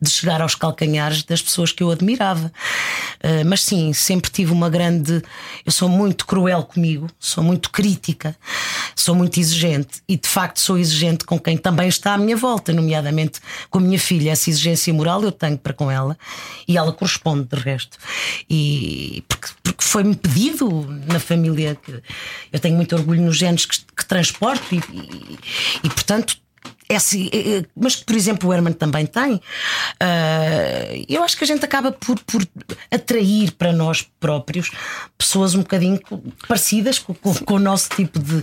de chegar aos calcanhares das pessoas que eu admirava. Uh, mas sim, sempre tive uma grande. Eu sou muito cruel comigo, sou muito crítica, sou muito exigente e, de facto, sou exigente com quem também está à minha volta, nomeadamente com a minha filha. Essa exigência moral eu tenho para com ela e ela corresponde, de resto. E porque, porque foi-me pedido na família que eu tenho muito orgulho nos genes que, que transporto e, e, e portanto é assim, é, é, mas que, por exemplo, o Herman também tem. Uh, eu acho que a gente acaba por, por atrair para nós próprios pessoas um bocadinho parecidas com, com, com o nosso tipo de,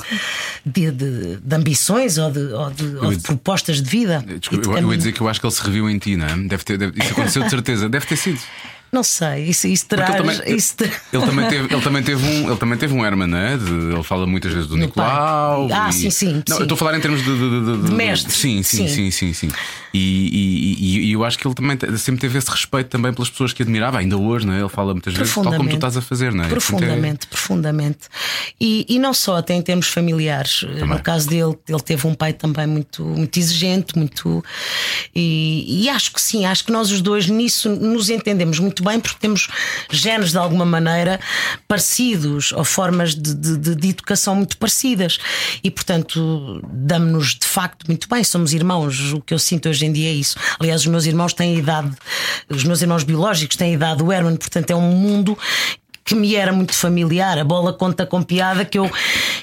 de, de, de ambições ou de, ou de, ou de propostas de vida. Desculpa, eu, eu ia dizer que eu acho que ele se reviu em ti, não é? Deve ter, deve, isso aconteceu de certeza, deve ter sido. Não sei, isso, isso terá. Ele também, isso ele, ele, também teve, ele, também teve um, ele também teve um Herman, né? De, ele fala muitas vezes do Nicolau. Ah, e... sim, sim. Não, sim. eu estou a falar em termos de, de, de, de mestre. Sim, sim, sim, sim, sim. sim. E, e, e, eu acho que ele também sempre teve esse respeito também pelas pessoas que admirava, ainda hoje, não é? Ele fala muitas vezes, tal como tu estás a fazer, não é? Profundamente, é... profundamente. E, e não só, até em termos familiares. Também. No caso dele, ele teve um pai também muito, muito exigente, muito. E, e acho que sim, acho que nós os dois nisso nos entendemos muito bem porque temos genes de alguma maneira parecidos ou formas de, de, de educação muito parecidas. E portanto, damos-nos de facto muito bem, somos irmãos. O que eu sinto hoje em dia é isso. Aliás, os meus irmãos têm a idade, os meus irmãos biológicos têm a idade do Herman, portanto, é um mundo que me era muito familiar. A bola conta com piada que eu,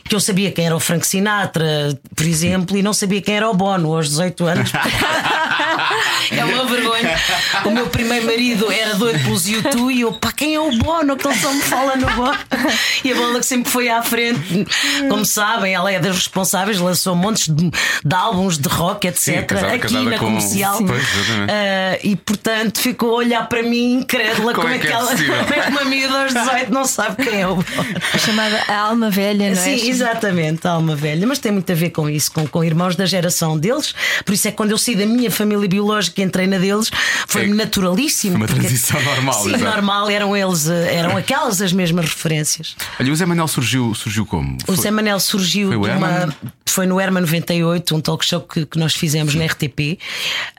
que eu sabia quem era o Frank Sinatra, por exemplo, e não sabia quem era o Bono aos 18 anos. é uma vergonha. O meu primeiro marido era doido pelos YouTube e eu, pá, quem é o Bono? Que ele só me fala no Bono. E a bola que sempre foi à frente, como sabem, ela é das responsáveis, lançou montes de, de álbuns de rock, etc. Sim, casada- aqui casada na com- comercial. Sim. Pois, exatamente. Ah, e portanto ficou a olhar para mim incrédula Como como, é é que é ela, como é que uma miúda aos 18 não sabe quem é o Bono. Chamada a alma velha, não é? Sim, exatamente, a alma velha, mas tem muito a ver com isso, com, com irmãos da geração deles. Por isso é que quando eu saí da minha família biológica e entrei na deles, foi É, naturalíssimo. foi uma porque- transição normal, Sim, exato. normal, eram eles, eh, eram aquelas as mesmas referências. Olha, o Zé Manel surgiu, surgiu como? O Foi- Zé Manel surgiu Foi uma. Foi no Herman 98, um talk show que, que nós fizemos na RTP,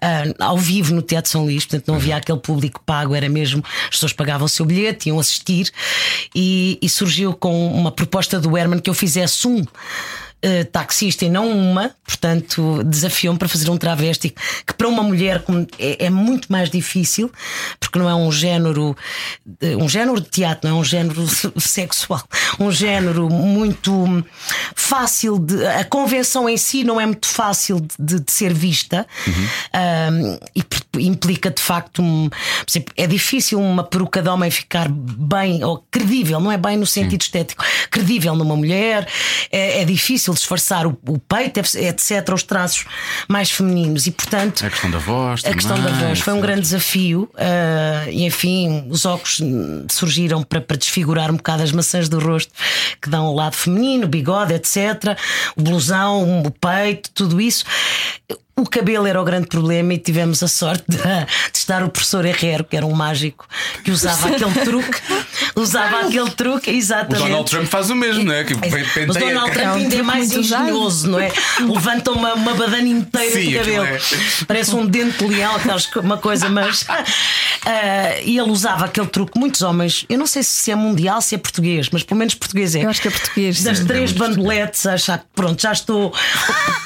ah, ao vivo no Teatro São Luís, portanto não havia aquele público pago, era mesmo, as pessoas pagavam o seu bilhete, iam assistir, e, e surgiu com uma proposta do Herman que eu fizesse um. Eh, taxista e não uma, portanto, desafiou-me para fazer um travesti que para uma mulher é, é muito mais difícil, porque não é um género, eh, um género de teatro, não é um género se- sexual, um género muito fácil de. A convenção em si não é muito fácil de, de- ser vista hum, e p- implica de facto um, exemplo, é difícil uma peruca de homem ficar bem ou credível, não é bem no sentido estético, credível numa mulher, é, é difícil disfarçar o, o peito, etc., os traços mais femininos e portanto. A questão da voz. A questão da voz foi um grande desafio ah, e enfim os óculos surgiram para, para desfigurar um bocado as maçãs do rosto que dão o lado feminino, o bigode, etc. O blusão, o peito, tudo isso. O cabelo era o grande problema e tivemos a sorte de, de estar o professor Herrero, que era um mágico, que usava aquele truque, usava aquele truque, O exatamente. Donald Trump faz o mesmo, não é? Que Mas penteia- Donald É Trump um ainda é mais engenhoso, não é? Levanta uma, uma badana inteira Sim, de cabelo. é- Parece um dente de leão, uma coisa, mas. ah, e ele usava aquele truque. Muitos homens, eu não sei se é mundial, se é português, mas pelo menos português é. Eu acho que é português. Das sim. três bandoletes, a achar que pronto, já estou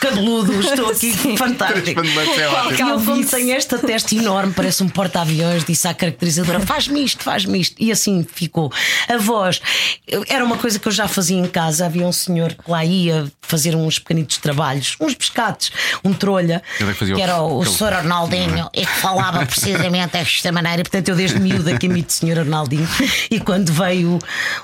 cabeludo, estou aqui fantástico. É. E eu, como tenho esta testa enorme, parece um porta-aviões, disse à caracterizadora: faz-me isto, faz-me isto. E assim ficou. A voz era uma coisa que eu já fazia em casa. Havia um senhor que lá ia fazer uns pequenitos trabalhos, uns pescados, um trolha, é que o- era o, o Sr. Arnaldinho, e que falava precisamente desta maneira. Portanto, eu desde miúda que imito o Sr. Arnaldinho. E quando veio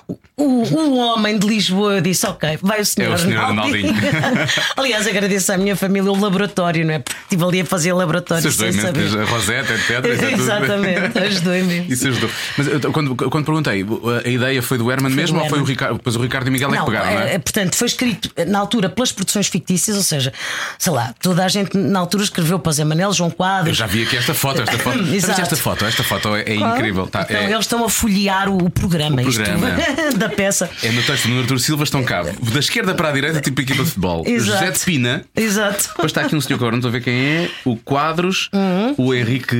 o, o, o homem de Lisboa, eu disse: Ok, vai o Sr. É o Sr. Arnaldinho. Aliás, agradeço à minha família o laboratório, não é? Porque estive ali a fazer laboratório Isso sem saber. a Rosetta, etc. é Exatamente, ajudou imenso. Isso ajudou. Mas eu, quando, quando perguntei, a ideia foi do Herman mesmo do ou foi o Herman. Ricardo? Depois o Ricardo e Miguel é que pegaram, não é, é? portanto, foi escrito eh, na altura pelas produções fictícias, ou seja, sei lá, toda a gente na altura escreveu para Zé Manel, João Eu Quadros. já vi aqui esta foto, esta foto. Exato. esta foto? Esta foto é, é incrível. Tá, Então, é, eles estão a folhear o, o programa, O isto, programa. da peça. é no texto do Artur Silva estão cá. Da esquerda para a direita, tipo equipa de futebol. Exato. José de Pina. Exato. Depois está aqui um senhor que agora não estou a ver quem é. O Quadros, o Henrique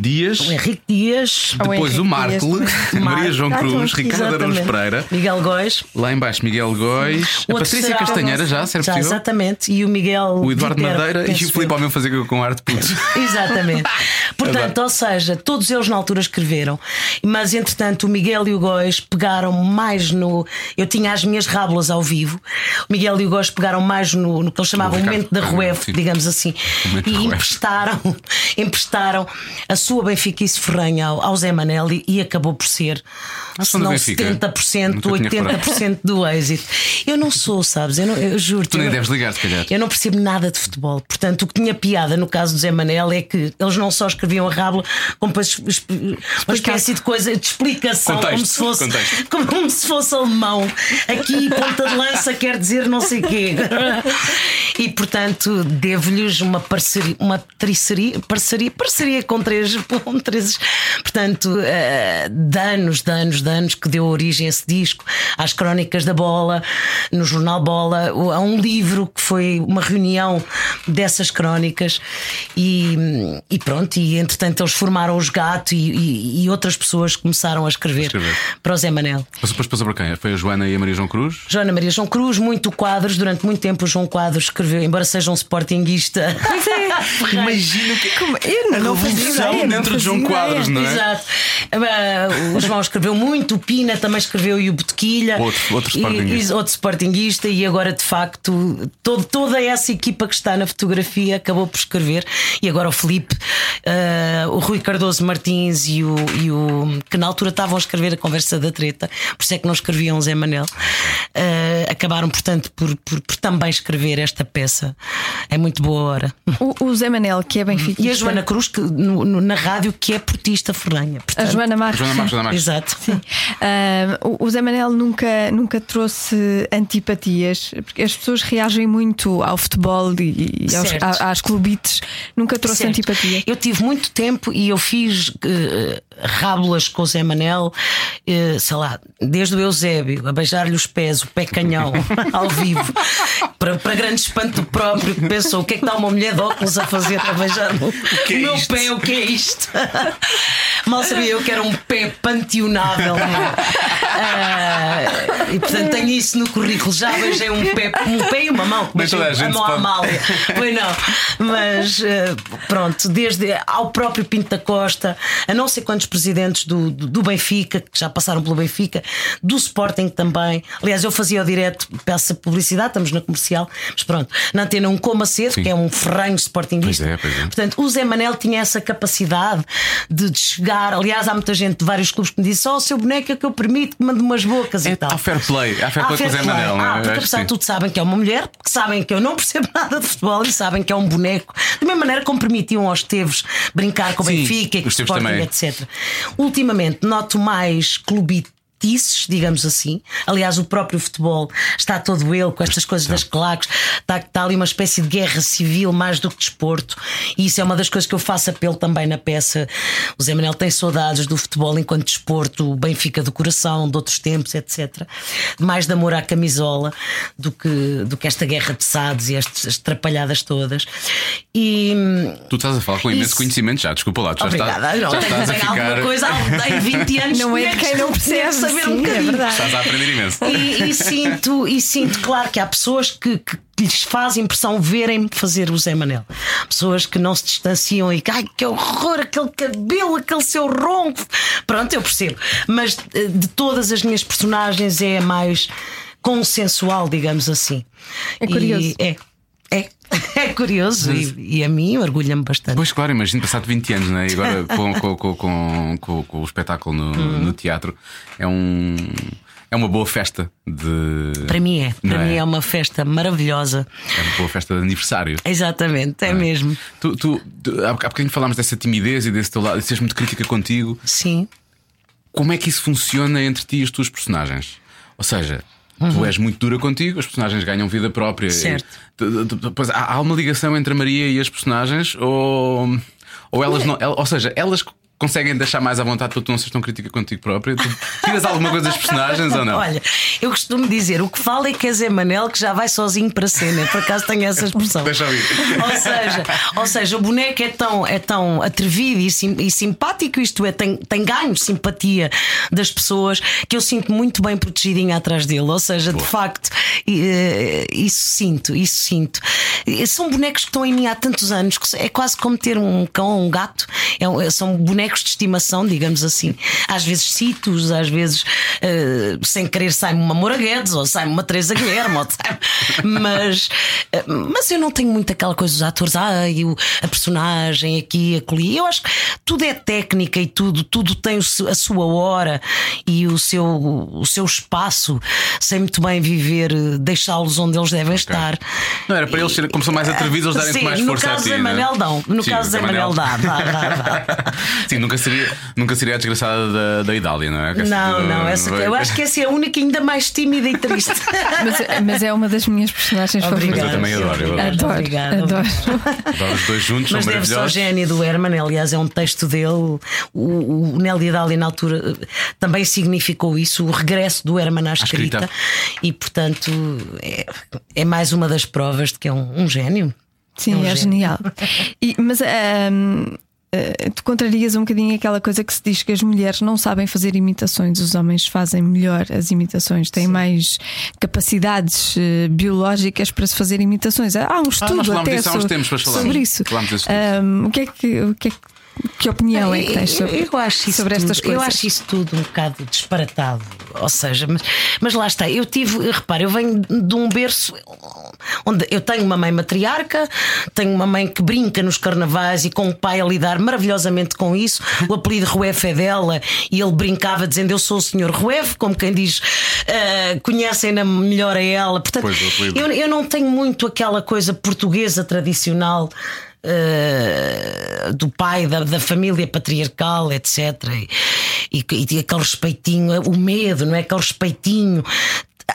Dias. Uhum. O Henrique Dias, O Depois o Henrique Marco, Maria João Ah, Cruz, Ricardo Araújo. Pereira. Miguel Góis. Lá embaixo Miguel Góis, a O Patrícia será- Castanheira já, é Já, possível. exatamente. E o Miguel. O Eduardo Madeira e o Filipe mesmo fazer com arte puto. Exatamente. Portanto, ou seja, todos eles na altura escreveram, mas entretanto o Miguel e o Góis pegaram mais no. Eu tinha as minhas rábulas ao vivo, o Miguel e o Góis pegaram mais no, no que eles chamavam o momento da ah, Ruef, digamos assim, Momento e da Ruef. emprestaram, emprestaram a sua Benfiquice ferranha ao, ao Zé Manelli e acabou por ser. Ah, se não Benfica? 70%, Nunca tinha 80% do êxito. Eu não sou, sabes? Eu, não, eu juro Tu nem deves ligar, se calhar. eu não percebo nada de futebol. Portanto, o que tinha piada no caso do Zé Manel é que eles não só escreviam a rábula, como esp- uma espécie de coisa de explicação, Contexto, como se fosse contexto. como se fosse alemão. Aqui, ponta de lança quer dizer não sei quê. E portanto, uma parceria, uma triceria, parceria, parceria com três, com três portanto, eh, de anos, de anos, de anos que deu origem a esse disco, às crónicas da bola, no jornal Bola, a um livro que foi uma reunião dessas crónicas e, e pronto, e entretanto eles formaram os gatos e, e- e outras pessoas começaram a escrever, Escrever. para o Zé Manel. Mas depois passou para quem? Foi a Joana e a Maria João Cruz? Joana Maria João Cruz, muito quadros, durante muito tempo o João Quadros escreveu escreveu, embora seja um sportinguista. Pois é. Imagina que. Como- Eu não, não revolução ideia, não dentro de João Quadros, não é? Exato. Ah, O João escreveu muito, o Pina também escreveu e o Botequilha. Outro- outro sportinguista. e outro sportinguista, e agora de facto todo- toda essa equipa que está na fotografia acabou por escrever. E agora o Felipe, ah, o Rui Cardoso Martins e o, e o que na altura estavam a escrever a conversa da treta, por isso é que não escreviam Zé Manel, ah, acabaram, portanto, por, por- por também escrever esta peça. É muito boa hora. O, o Zé Manel, que é benfiquista. E a Joana Cruz, que, no- no- na rádio, que é portista ferranha. A Portanto, Joana Marques. Joana Marques, Joana Marques. Exato. Ah, o- o Zé Manel nunca, nunca trouxe antipatias, porque as pessoas reagem muito ao futebol e, e aos, a- às clubites. Nunca trouxe Certo. antipatia. Eu tive muito tempo e eu fiz eh, rábulas com o Zé Manel, eh, sei lá, desde o Eusébio, a beijar-lhe os pés, o pé canhão, ao vivo, para, para grande espanto próprio, que pensou: o que é que está uma mulher de óculos a fazer a beijar o, que é meu isto? pé? O que é isto? Mal sabia eu que era um pé panteonável. Ah, e portanto tenho isso no currículo. Já beijei um pé, um pé e uma mão. Toda a Beijei gente mão à. Amália. Foi não. Mas eh, pronto, desde ao próprio Pinto da Costa, a não sei quantos presidentes do, do, do Benfica, que já passaram pelo Benfica, do Sporting também. Aliás, eu fazia o direto, peço publicidade, estamos na comercial, mas pronto, na antena um Coma Cedo, Sim. que é um ferranho Sportingista. Pois é, pois é. Portanto, o Zé Manel tinha essa capacidade de, de chegar. Aliás, há muita gente de vários clubes que me disse: Só o seu boneco é que eu permito que mande umas bocas É, e tal. há fair play, há fair play com o Zé Manel, não é? Ah, porque apesar que de tudo sabem que é uma mulher, que sabem que eu não percebo nada de futebol e sabem que é um boneco. Da mesma maneira como permitiam aos Teves brincar com o Sim, Benfica e com o Sporting, também. etc. Ultimamente noto mais clubitices, digamos assim. Aliás, o próprio futebol está todo ele com estas coisas das claques. Está, está ali uma espécie de guerra civil mais do que desporto. E isso é uma das coisas que eu faço apelo também na peça. O Zé Manuel tem saudades do futebol enquanto desporto, o Benfica do coração, de outros tempos, etc. Mais de amor à camisola do que, do que esta guerra de SADs e estas atrapalhadas todas. E. Tu estás a falar com imenso Isso. conhecimento já, desculpa lá, tu já Obrigada. estás, não, já tenho estás a tenho alguma ficar. coisa há em 20 anos. Não é de tinha quem não percebe, saber um sim, é bocadinho. verdade. Estás a aprender imenso. E, e sinto, e sinto, claro, que há pessoas que, que lhes faz impressão verem-me fazer o Zé Manel. Pessoas que não se distanciam e que, ai, que horror, aquele cabelo, aquele seu ronco. Pronto, eu percebo. Mas eh, de todas as minhas personagens é a mais consensual, digamos assim. É curioso. E é. É, é curioso e, e a mim orgulha-me bastante. Pois claro, imagino passado 20 anos, né? e agora com, com, com, com, o espetáculo no, Uhum. no teatro é um. É uma boa festa de. Para mim é. Para Não mim é? é uma festa maravilhosa. É uma boa festa de aniversário. Exatamente, é mesmo. Tu, tu, tu- há bocadinho falámos dessa timidez e desse teu lado, de seres muito crítica contigo. Sim. Como é que isso funciona entre ti e as tuas personagens? Ou seja, tu és muito dura contigo, as personagens ganham vida própria. Uhum. Certo. Há uma ligação entre a Maria e as personagens, ou, ou elas não. Ou seja, elas conseguem deixar mais à vontade para tu não seres tão crítica contigo própria? Tu tiras alguma coisa das personagens ou não? Olha, eu costumo dizer: o que fala é que é Zé Manel que já vai sozinho para a cena. Por acaso tenho essa expressão. Deixa eu ouvir. Ou seja, ou seja, o boneco é tão, é tão atrevido e, sim- e simpático, isto é, tem, tem ganho simpatia das pessoas que eu sinto muito bem protegidinha atrás dele. Ou seja, de facto, eh, isso sinto, isso sinto. São bonecos que estão em mim há tantos anos que é quase como ter um cão ou um gato. É são bonecos de estimação, digamos assim. Às vezes cito-os, às vezes eh, sem querer sai-me uma Moura Guedes ou sai-me uma Teresa Guilherme, ou mas, eh, mas eu não tenho muito aquela coisa dos atores, ah, e o- a personagem aqui, acolhi. Eu acho que tudo é técnica e tudo, tudo tem a sua hora e o seu, o seu espaço. Sei muito bem viver, eh, deixá-los onde eles devem estar. Não era para eles serem, como são mais atrevidos, eles darem mais no força caso a ti. Zé né? Manel dão. No Sim, caso Zé Manel dá, dá, dá, dá. Sim, nunca seria, nunca seria a desgraçada da, da Idália, não é? Que Não, essa- não, essa, eu acho que essa é a única ainda mais tímida e triste. Mas, mas é uma das minhas personagens Obrigada. Mas eu também adoro, eu adoro. favoritas. Adoro, Obrigada. adoro. Adoro os dois juntos, Mas são deve-se ao gênio do Herman, aliás, é um texto dele. O, o Nelly Dália, na altura, também significou isso, o regresso do Herman à escrita. escrita. E, portanto, é, é mais uma das provas de que é um, um gênio. Sim, um é, gênio. genial. E- mas ahm, eh, tu contrarias um bocadinho aquela coisa que se diz que as mulheres não sabem fazer imitações, os homens fazem melhor as imitações, têm mais capacidades eh, biológicas para se fazer imitações. Há um estudo falámos até disso há uns tempos, sobre isso. Ahm, o que é que. O que, é que que opinião é que tens sobre, eu, acho isso sobre tudo, estas coisas? Eu acho isso tudo um bocado disparatado. Ou seja, mas, mas lá está. Eu tive, repara, eu venho de um berço onde eu tenho uma mãe matriarca, tenho uma mãe que brinca nos carnavais e com um pai a lidar maravilhosamente com isso. O apelido Ruef é dela e ele brincava dizendo eu sou o senhor Ruef, como quem diz, ah, conhecem-na melhor a ela. Portanto, Pois, o eu, eu não tenho muito aquela coisa portuguesa tradicional. Eh, do pai, da, da família patriarcal, etc. E, e, e aquele respeitinho, o medo, não é? Aquele respeitinho.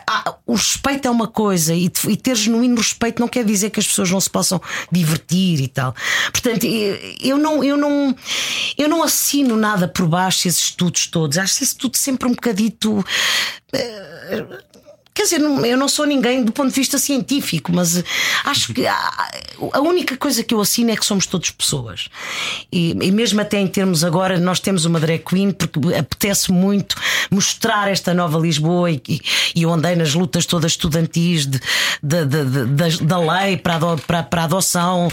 Ah, o respeito é uma coisa e, e ter genuíno respeito não quer dizer que as pessoas não se possam divertir e tal. Portanto, eu não, eu não, eu não assino nada por baixo esses estudos todos. Acho isso tudo sempre um bocadito. Quer dizer, eu não sou ninguém do ponto de vista científico, mas acho que a, única coisa que eu assino é que somos todos pessoas. E, e mesmo até em termos agora, nós temos uma drag queen, porque apetece muito mostrar esta nova Lisboa e, e- eu andei nas lutas todas estudantis de, de- de- da, lei para a, para, para a adoção,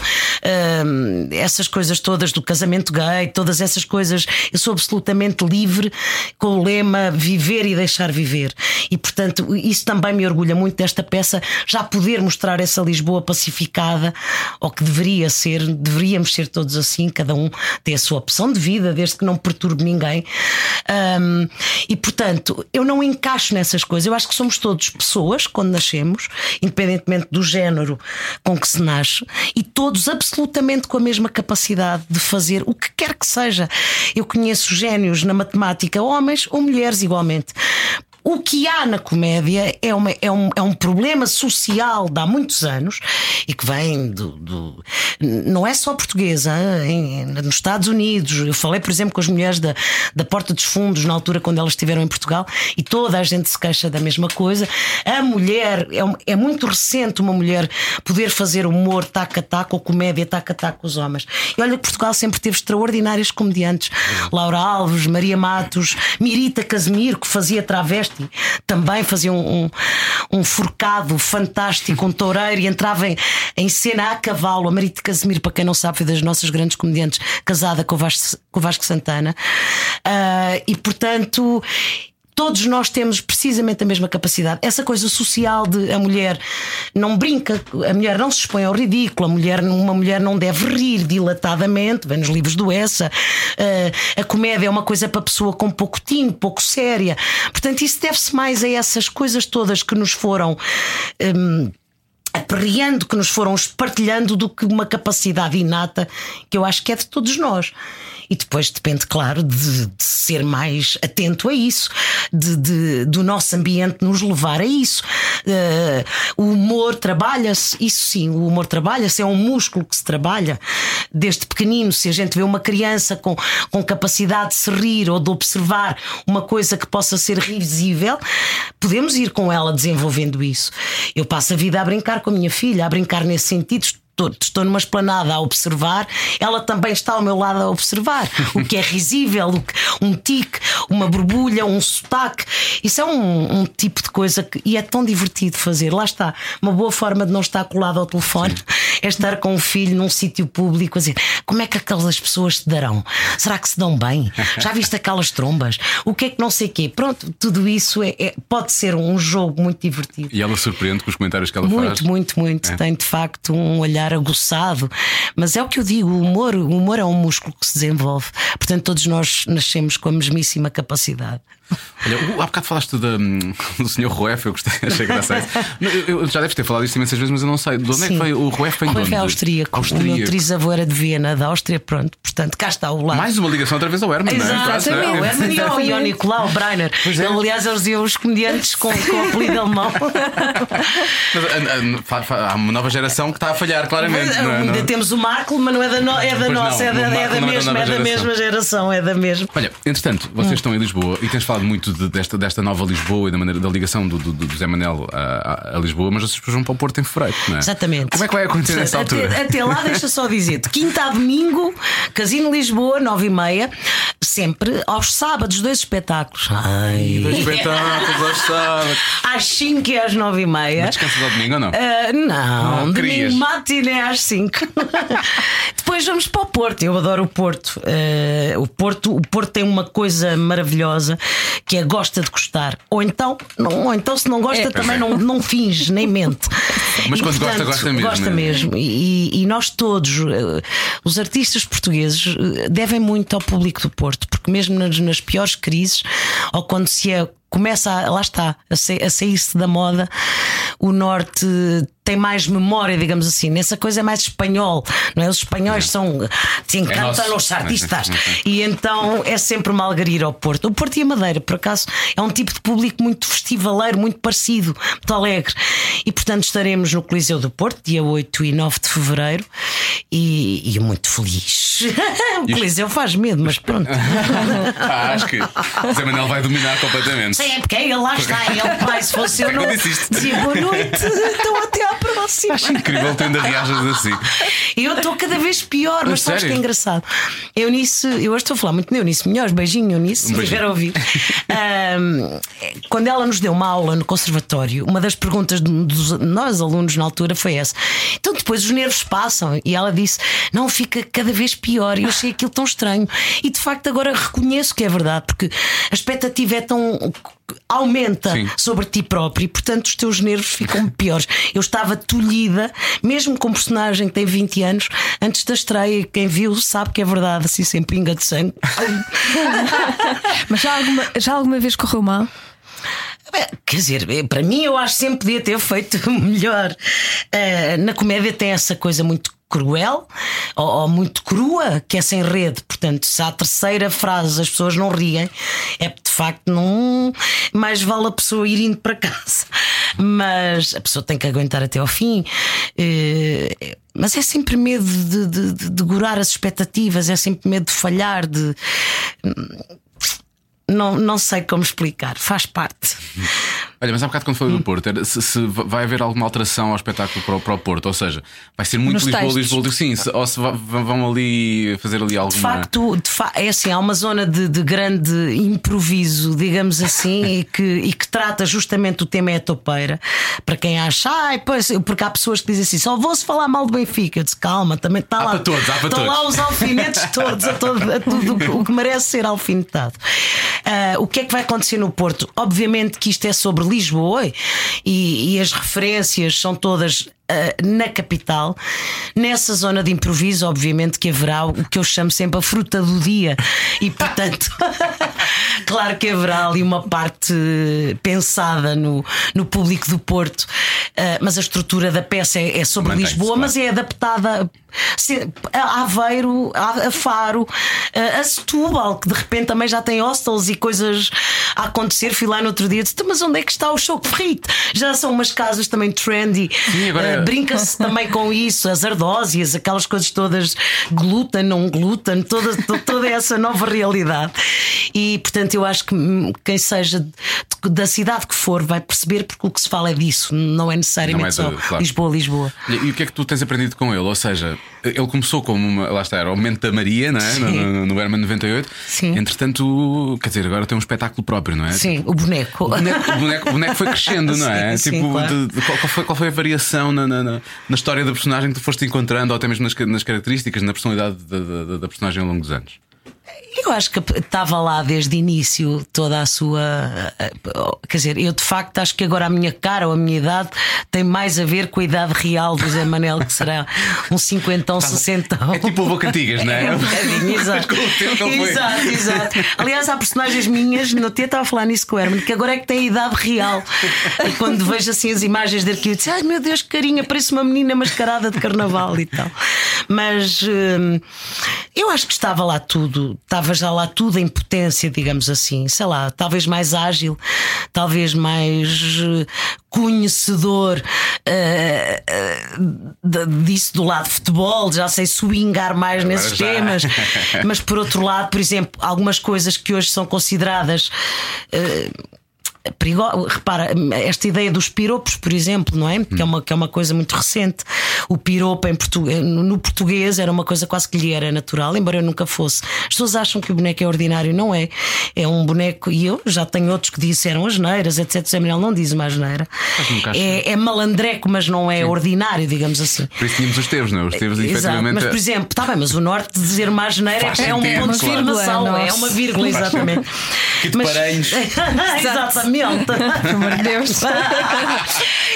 hum, essas coisas todas do casamento gay, todas essas coisas. Eu sou absolutamente livre com o lema viver e deixar viver. E portanto, isso também me orgulha muito desta peça, já poder mostrar essa Lisboa pacificada, ou que deveria ser, deveríamos ser todos assim, cada um tem a sua opção de vida, desde que não perturbe ninguém. Hum, e portanto, eu não encaixo nessas coisas. Eu acho que somos todos pessoas quando nascemos, independentemente do género com que se nasce, e todos absolutamente com a mesma capacidade de fazer o que quer que seja. Eu conheço génios na matemática, homens ou mulheres igualmente. O que há na comédia é, uma- é um, é um problema social de há muitos anos e que vem do. do- não é só portuguesa, em- nos Estados Unidos. Eu falei, por exemplo, com as mulheres da, da Porta dos Fundos na altura quando elas estiveram em Portugal e toda a gente se queixa da mesma coisa. A mulher, é, é muito recente uma mulher poder fazer humor taco ou comédia taco com os homens. E olha que Portugal sempre teve extraordinários comediantes. Laura Alves, Maria Matos, Mirita Casemiro, que fazia travesti, também fazia um, um, um forcado fantástico, um toureiro, e entrava em, em cena a cavalo. A Marita Casemiro, para quem não sabe, foi das nossas grandes comediantes, casada com o Vasco, com o Vasco Santana. Ah, e portanto. Todos nós temos precisamente a mesma capacidade. Essa coisa social de a mulher não brinca, a mulher não se expõe ao ridículo, a mulher, uma mulher não deve rir dilatadamente, vem nos livros do Essa. Ah, a comédia é uma coisa para pessoa com pouco tino, pouco séria. Portanto, isso deve-se mais a essas coisas todas que nos foram. hum, aperreando, que nos foram espartilhando do que uma capacidade inata que eu acho que é de todos nós. E depois depende, claro, de, de ser mais atento a isso, de, de- do nosso ambiente nos levar a isso. Eh, o humor trabalha-se, isso sim, o humor trabalha-se, é um músculo que se trabalha desde pequenino. Se a gente vê uma criança com, com capacidade de se rir ou de observar uma coisa que possa ser risível, podemos ir com ela desenvolvendo isso. Eu passo a vida a brincar com a minha filha, a brincar nesse sentido. Estou, numa esplanada a observar, ela também está ao meu lado a observar o que é risível, o que- um tique, uma borbulha, um sotaque. Isso é um, um tipo de coisa que e é tão divertido fazer. Lá está, uma boa forma de não estar colado ao telefone é estar com o filho num sítio público a dizer como é que aquelas pessoas se darão? Será que se dão bem? Já viste aquelas trombas? O que é que não sei quê? Pronto, tudo isso é, é- pode ser um jogo muito divertido. E ela surpreende com os comentários que ela Muito, faz. muito, muito. É. Tem de facto um olhar aguçado. Mas é o que eu digo: o humor, o humor é um músculo que se desenvolve. Portanto, todos nós nascemos com a mesmíssima capacidade. Olha, há bocado falaste da, hum, do Sr. Ruef, eu gostei, achei graça. Eu, eu já deves ter falado isto imensas vezes, mas eu não sei. De onde é que Sim. foi o Ruef? De Ruef é austríaco. O meu Austríaco. trisavô era de Viena, da Áustria. Pronto, portanto, cá está o lado. Mais uma ligação outra vez ao Herman, é? Quase, não é? Exatamente. O Herman e o- e o Nicolau Breiner. Pois é. Aliás, eles diziam os comediantes com, com o apelido alemão. Mas, ah, ah, fa- há uma nova geração que está a falhar, claramente. não é? Ainda Não- temos o Marco, mas não é da, no- é da Pois não, nossa, é da, é da é da mesma, é da geração. mesma geração, é da mesma. Olha, entretanto, vocês estão em Lisboa e tens falado falado muito de- desta, desta nova Lisboa e da, maneira, da ligação do, do, do Zé Manel a, a- a Lisboa, mas vocês depois vão para o Porto em fevereiro, não é? Exatamente. Como é que vai acontecer nessa Até- altura? Até, lá, deixa só dizer: de quinta a domingo, Casino Lisboa, nove e meia, sempre aos sábados, dois espetáculos. Ai. Dois espetáculos aos sábados. Às 5 e às 9 e meia. Descansas ao domingo ou não? Ah, não, Não, domingo matiné às 5. Depois vamos para o Porto. Eu adoro o Porto. Ah, o Porto. O Porto tem uma coisa maravilhosa que é gosta de gostar. Ou então, não, ou então se não gosta, também não, não finge, nem mente. Mas E, quando gosta, gosta mesmo, Gosta é? mesmo. E, e nós todos, eh, os artistas portugueses, eh, devem muito ao público do Porto, porque mesmo nas, nas piores crises, ou quando se é. Começa a, lá está, a sair-se da moda, o Norte tem mais memória, digamos assim. Nessa coisa é mais espanhol, não é? Os espanhóis são. se encantam nosso. os artistas. E então é sempre mal ir ao Porto. O Porto e a Madeira, por acaso, é um tipo de público muito festivaleiro, muito parecido, muito alegre. E portanto estaremos no Coliseu do Porto, dia 8 e 9 de fevereiro, e, e muito feliz. o Coliseu faz medo, mas pronto. Ah, acho que Zé Manel vai dominar completamente. Sim, é porque ele lá está, ele pai, se fosse eu É não dizia boa noite, então até à próxima. Acho incrível ainda reajas assim. Eu estou cada vez pior, mas sabes que é engraçado. Eunice, eu hoje estou a falar muito de Eunice Melhores, beijinho, Eunice, Um se a ouvir. Ahm, quando ela nos deu uma aula no conservatório, uma das perguntas dos nós alunos na altura foi essa. Então depois os nervos passam e ela disse: Não, fica cada vez pior. E eu achei aquilo tão estranho. E de facto agora reconheço que é verdade, porque a expectativa é tão. Aumenta Sim. sobre ti próprio e, portanto, os teus nervos ficam piores. Eu estava tolhida, mesmo com um personagem que tem 20 anos, antes da estreia. e Quem viu sabe que é verdade, assim, sem pinga de sangue. Mas já alguma, já alguma vez correu mal? Bem, Quer dizer, eh, para mim eu acho que sempre podia ter feito melhor. Eh, na comédia tem essa coisa muito cruel ou, ou muito crua, que é sem rede. Portanto, se à terceira frase as pessoas não riem, é de facto não. Mais vale a pessoa ir indo para casa. Mas a pessoa tem que aguentar até ao fim. Eh, mas é sempre medo de, de, de as expectativas, é sempre medo de falhar, de. Não, não sei como explicar, faz parte. Olha, mas há bocado quando falei do Porto, era se, se vai haver alguma alteração ao espetáculo para, o- para o Porto, ou seja, vai ser muito Nos Lisboa, textos. Lisboa, sim, se- ou se vão ali fazer ali alguma. De facto, de fa é assim, há uma zona de, de grande improviso, digamos assim, e que, e que trata justamente o tema é a topeira. Para quem acha, ai, pois, porque há pessoas que dizem assim: só vou-se falar mal de Benfica. Eu disse, calma, também está Há lá. para todos, há para estão lá todos. os alfinetes todos, a, todo- a tudo o que merece ser alfinetado. Ah, o que é que vai acontecer no Porto? Obviamente que isto é sobre Lisboa e, e as referências são todas. Ah, na capital, nessa zona de improviso, obviamente que haverá o que eu chamo sempre a fruta do dia, e portanto, claro que haverá ali uma parte pensada no, no público do Porto, ah, mas a estrutura da peça é, é sobre Lisboa, claro. mas é adaptada a Aveiro, a Faro, a a Setúbal, que de repente também já tem hostels e coisas a acontecer. Fui lá no outro dia e disse: "Então, Mas onde é que está o show frito? Já são umas casas também trendy. Sim, agora- Eh, Brinca-se também com isso, as ardósias, aquelas coisas todas, glúten, não glúten, toda, to- toda essa nova realidade. E portanto, eu acho que quem seja da cidade que for vai perceber porque o que se fala é disso, não é necessariamente Não é só claro. Lisboa, Lisboa. E, e o que é que tu tens aprendido com ele? Ou seja, ele começou como uma. Lá está, era o momento da Maria, não é? Sim. No, no, no Herman 98. Sim. Entretanto, quer dizer, agora tem um espetáculo próprio, não é? Sim, o boneco. O boneco, o boneco- o boneco foi crescendo, não é? Sim, sim, tipo, claro. de- de- qual, qual foi, qual foi a variação na, na, história da personagem que tu foste encontrando, ou até mesmo nas, nas características, na personalidade da, da- da personagem ao longo dos anos? Eu acho que estava lá desde o início toda a sua. Quer dizer, eu de facto acho que agora a minha cara ou a minha idade tem mais a ver com a idade real do Zé Manel, que será um cinquentão, sessentão. É tipo o Boca Antigas, não é? É um bocadinho, exato. Exato, exato. Aliás, há personagens minhas, no dia estava a falar nisso com o Herman, que agora é que tem a idade real. E quando vejo assim as imagens de arquivo, eu disse, ai meu Deus, que carinha, parece uma menina mascarada de carnaval e tal. Mas hum, eu acho que estava lá tudo, estava já lá tudo em potência, digamos assim, sei lá, talvez mais ágil, talvez mais eh, conhecedor eh, de- disso do lado de futebol, já sei swingar mais nesses já. temas, mas por outro lado, por exemplo, algumas coisas que hoje são consideradas. eh, perigo... Repara, esta ideia dos piropos, por exemplo, não é? Que, é uma, que é uma coisa muito recente. O piropo em portu... no português era uma coisa quase que lhe era natural, embora eu nunca fosse. As pessoas acham que o boneco é ordinário, não é? É um boneco, e eu já tenho outros que disseram as neiras, etc. Zé Manuel não diz uma asneira. nunca acho. É, é malandreco, mas não é ordinário, digamos assim. Por isso tínhamos os teus, não é? Os teus, Exato, efetivamente. mas por exemplo, está bem, mas o norte de dizer uma asneira Faz é um ponto de Vírgula, é uma vírgula, exatamente. Que de Paranhos. Exatamente. Pelo amor de Deus.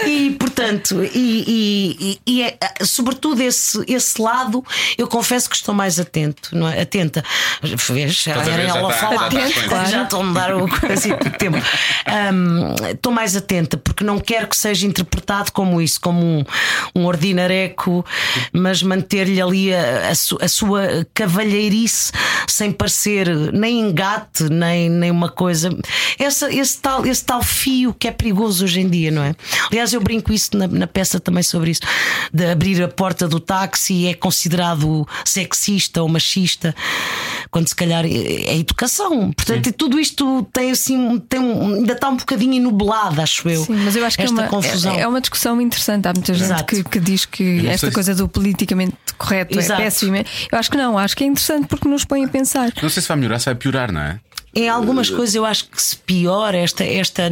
e portanto, e, e- e é, sobretudo esse, esse lado, eu confesso que estou mais atento, não é? Atenta. Vês? Era já ela está- falar. já está Atento, claro. Já estou a mudar o assim, tempo. Hum, Estou mais atenta porque não quero que seja interpretado como isso, como um, um ordinareco, mas manter-lhe ali a, a su- a sua cavalheirice sem parecer nem engate, nem, nem uma coisa. Essa, esse, tal, esse tal fio que é perigoso hoje em dia, não é? Aliás, eu brinco isso na, na peça também sobre isso, de abrir a porta do táxi é considerado sexista ou machista, quando se calhar é é educação. Portanto, e tudo isto tem assim, tem um- ainda está um bocadinho enubelado, acho eu. Sim, mas eu acho que é uma, confusão. é, é uma discussão interessante. Há muita gente que, que diz que esta se- coisa do politicamente correto Exato. é péssima. Eu acho que não, acho que é interessante porque nos põe a pensar. Não sei se vai melhorar, se vai piorar, não é? Em algumas coisas eu acho que se piora esta, esta é,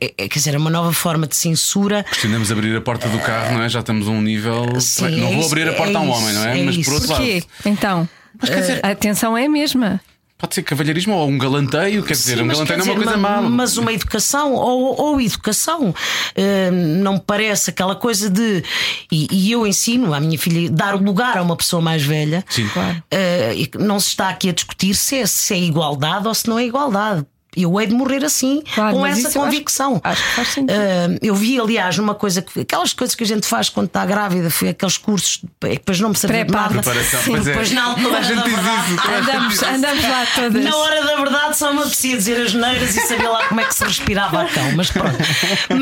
é- é- quer dizer, é uma nova forma de censura. Questionamos abrir a porta do carro, não é? Já estamos a um nível. Sim, não é vou isso, abrir a porta é a um isso, homem, não é? é Mas isso. por outro Porquê? lado, Então, a atenção é a mesma. Pode ser cavalheirismo ou um galanteio, quer dizer, Sim, um galanteio quer não é uma dizer, coisa má. Mas uma educação ou, ou educação eh, não me parece aquela coisa de. E, e eu ensino à minha filha dar lugar a uma pessoa mais velha. Sim. Claro. E que não se está aqui a discutir se é, se é igualdade ou se não é igualdade. Eu hei de morrer assim, Claro, com essa eu acho- convicção. acho que faz sentido. Eh, eu vi, aliás, numa coisa que aquelas coisas que a gente faz quando está grávida, foi aqueles cursos, depois não me de Pré-parto. nada. Preparação, Sim, pois é. Depois na altura a gente da diz verdade. isso. Andamos, andamos lá todas. Na hora da verdade só me apetecia dizer as neiras e sabia lá como é que se respirava a cão, mas pronto.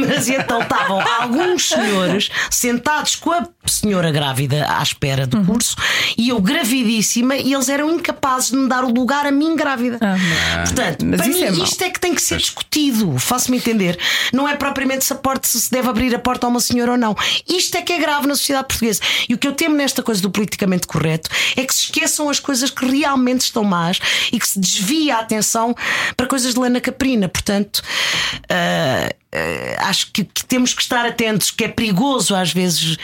Mas então estavam alguns senhores sentados com a senhora grávida à espera Uhum. do curso e eu gravidíssima e eles eram incapazes de me dar o lugar a mim grávida. Ah, Portanto, Mas para isso mim é isto é que tem que ser discutido, faço-me entender. Não é propriamente se, a porta, se deve abrir a porta a uma senhora ou não. Isto é que é grave na sociedade portuguesa. E o que eu temo nesta coisa do politicamente correto é que se esqueçam as coisas que realmente estão más e que se desvia a atenção para coisas de lana caprina. Portanto, ah, acho que, que temos que estar atentos, que é perigoso às vezes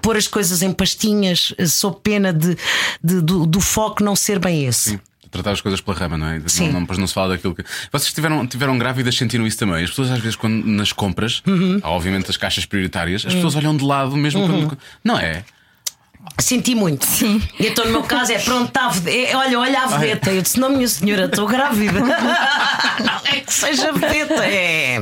pôr as coisas em pastinhas sob pena de, de- do, do foco não ser bem esse. Sim. Tratar as coisas pela rama, não é? Sim. Não, não, depois não se fala daquilo que. Vocês tiveram, tiveram grávidas, sentiram isso também. As pessoas, às vezes, quando nas compras, Uhum. há, obviamente as caixas prioritárias, as pessoas olham de lado mesmo quando. Não é? Senti muito. Sim. E então, no meu caso, é pronto, tá, é, olha, olha a vedeta. Eu disse: Não, minha senhora, estou grávida. é que seja vedeta. É.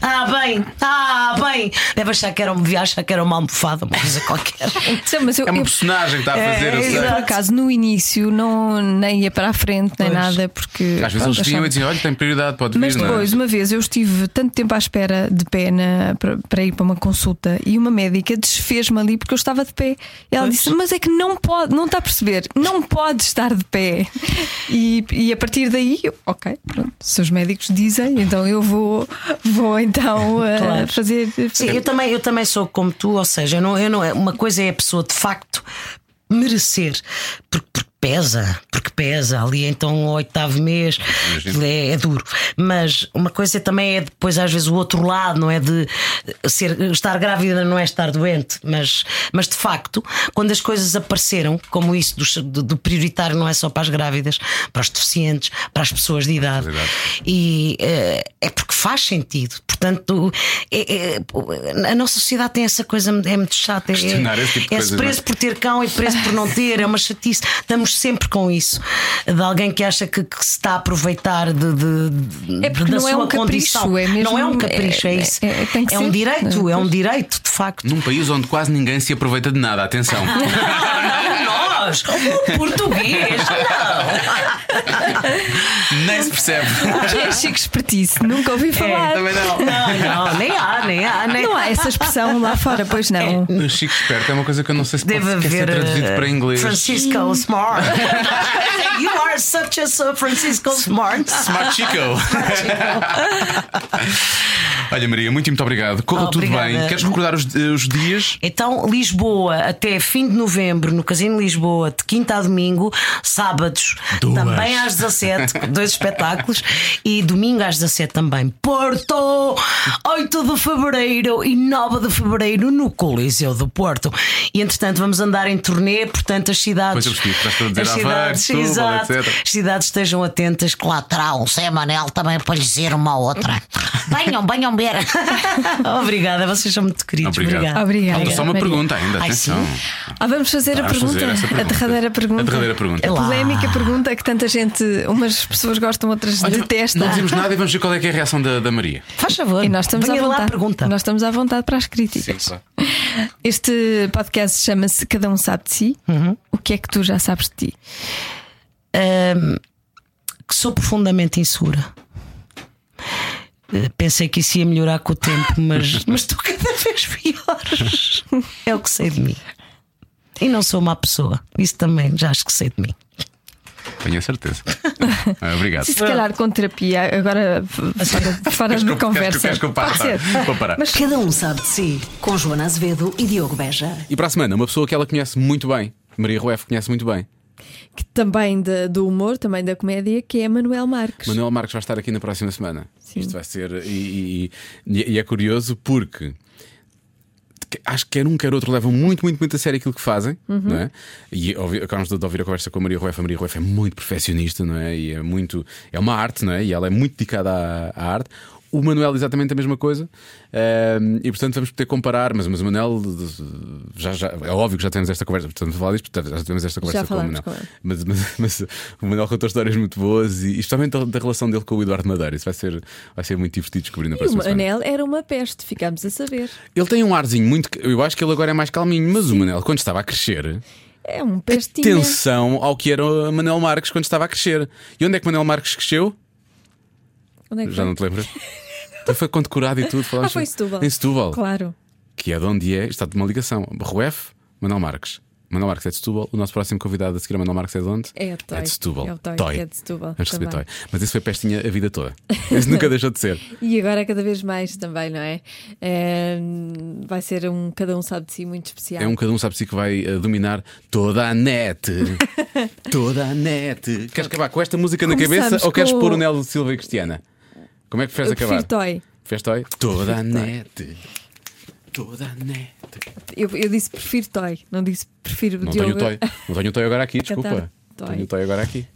Ah, bem, ah, bem. Deve achar que era, um- devia achar que era uma almofada, uma coisa qualquer. Sim, mas eu, É uma eu- personagem que está a É, fazer, eu sei. eu, por acaso, no início, não, nem ia para a frente, nem Pois. nada, porque. Às vezes eles vinham e diziam: olha, tem prioridade, pode Mas vir, não é? depois, uma vez, eu estive tanto tempo à espera de pé na, para, para ir para uma consulta e uma médica desfez-me ali porque eu estava de pé. E ela disse: Mas é que não pode, não está a perceber, não pode estar de pé. E, e a partir daí, eu, ok, pronto, se os médicos dizem, então eu vou, vou então eh, Claro. fazer. Sim, eu também, eu também sou como tu, ou seja, eu não, eu não, uma coisa é a pessoa de facto merecer, porque, porque pesa, porque pesa ali então o oitavo mês é, é duro. Mas uma coisa também é depois, às vezes, o outro lado, não é de ser, estar grávida não é estar doente, mas, mas de facto, quando as coisas apareceram, como isso do, do, prioritário não é só para as grávidas, para os deficientes, para as pessoas de idade, Verdade. e eh, é porque faz sentido. Portanto, é- é- a nossa sociedade tem essa coisa, é muito chata. É, tipo é não é? por ter cão e preço por não ter, é uma chatice. Estamos sempre com isso. De alguém que acha que, que se está a aproveitar de, de- de- É porque da não é sua um capricho, condição. é mesmo- não é um capricho, é, é- isso. é- tem que um ser. direito, é um direito, de facto. Num país onde quase ninguém se aproveita de nada, atenção. Nós, o português, não. Nem se percebe. O que é Chico Espertice? Nunca ouvi falar. Também não. Não, não, nem há, nem há, nem Não há essa expressão lá fora, pois não. O Chico Esperto é uma coisa que eu não sei se Deve pode ser traduzido uh, para inglês. Francisco Smart. you are such a so Francisco Smart. Smart Chico. Olha, Maria, muito, muito obrigado. Corra tudo Obrigada. bem. Queres recordar os, os dias? Então, Lisboa, até fim de novembro, no Casino Lisboa, de quinta a domingo, sábados Duas. também às 17, com dois espetáculos, e domingo às 17 também. Porto, 8 de fevereiro e 9 de fevereiro no Coliseu do Porto. E entretanto, vamos andar em turnê, portanto, as cidades. Pois eu percebi, a as Aveiro, cidades, exato, etc. as cidades estejam atentas, que lá terá um Zé Manel também para lhe dizer uma outra. Venham, venham ver. Obrigada, vocês são muito queridos. Obrigado. Obrigada. Obrigada. Falta só uma Maria. pergunta ainda, Ai, atenção. Ah, vamos fazer a Vamos pergunta. fazer essa A pergunta. derradeira pergunta. A derradeira pergunta. A Lá. polémica pergunta que tanta gente, umas pessoas gostam, outras detestam. Não dizemos nada e vamos ver qual é, que é a reação da, da Maria. Faz favor. E nós estamos Venha à lá a vontade. pergunta. Nós estamos à vontade para as críticas. claro. Este podcast chama-se Cada um sabe de si. Uhum. O que é que tu já sabes de ti? que sou profundamente insegura. Eh, Pensei que isso ia melhorar com o tempo, mas, mas estou cada vez pior. É o que sei de mim. E não sou má pessoa. Isso também já acho que sei de mim. Tenho a certeza. Ah, Obrigado. Se, se calhar com terapia, agora fora, de conversa. queres que eu pare? Vou parar. Mas Cada um sabe de si. Com Joana Azevedo e Diogo Beja. E para a semana, uma pessoa que ela conhece muito bem. Maria Rueff conhece muito bem. que também da- do humor, também da comédia, que é Manuel Marques. Manuel Marques vai estar aqui na próxima semana. Sim. Isto vai ser. E, e- e é curioso porque. Acho que quer um, quer outro levam muito, muito, muito a sério aquilo que fazem, Uhum. não é? E acabamos de ouvir a conversa com a Maria Rueff. A Maria Rueff é muito perfeccionista, não é? E é muito. É uma arte, não é? E ela é muito dedicada à, à arte. O Manuel, exatamente a mesma coisa. E portanto vamos poder comparar. Mas, mas o Manuel, já, já, é óbvio que já temos esta conversa. Portanto, falar disto, já tivemos esta conversa com o Manuel. com. Mas, mas, mas o Manuel contou histórias muito boas e, especialmente da, relação dele com o Eduardo Madeira. Isso vai ser, vai ser muito divertido descobrir na E o próxima semana. Manel era uma peste, ficámos a saber. Ele tem um arzinho muito. Eu acho que ele agora é mais calminho, mas o Manel, quando estava a crescer, É um pestinho. atenção ao que era o Manuel Marques quando estava a crescer. E onde é que o Manuel Marques cresceu? Onde é que Já foi? não te lembras? Então foi condecorado e tudo. Ah, foi em Setúbal. Em Setúbal. Claro. Que é de onde é. Está de uma ligação. Ruef, Manuel Marques. Manuel Marques é de Setúbal. O nosso próximo convidado a seguir a Manuel Marques é de onde? É Toy. de Setúbal. É o Toy, que é de Setúbal Vamos receber. Toy. Mas isso foi pestinha a vida toda. Isso nunca deixou de ser. E agora cada vez mais também, não é? É, vai ser um cada um sabe de si muito especial. É um cada um sabe-se que vai eh, dominar toda a net. toda a net. Queres acabar com esta música na Começamos cabeça ou queres com- pôr o Nelo Silva e Cristiana? Como é que preferes Eu acabar? prefiro Toy. Fez Toy? Toda a net. Toda a net. Eu, eu disse prefiro Toy, não disse prefiro Não Diogo. tenho Toy. Não tenho Toy agora aqui, desculpa. Toy. Tenho Toy agora aqui.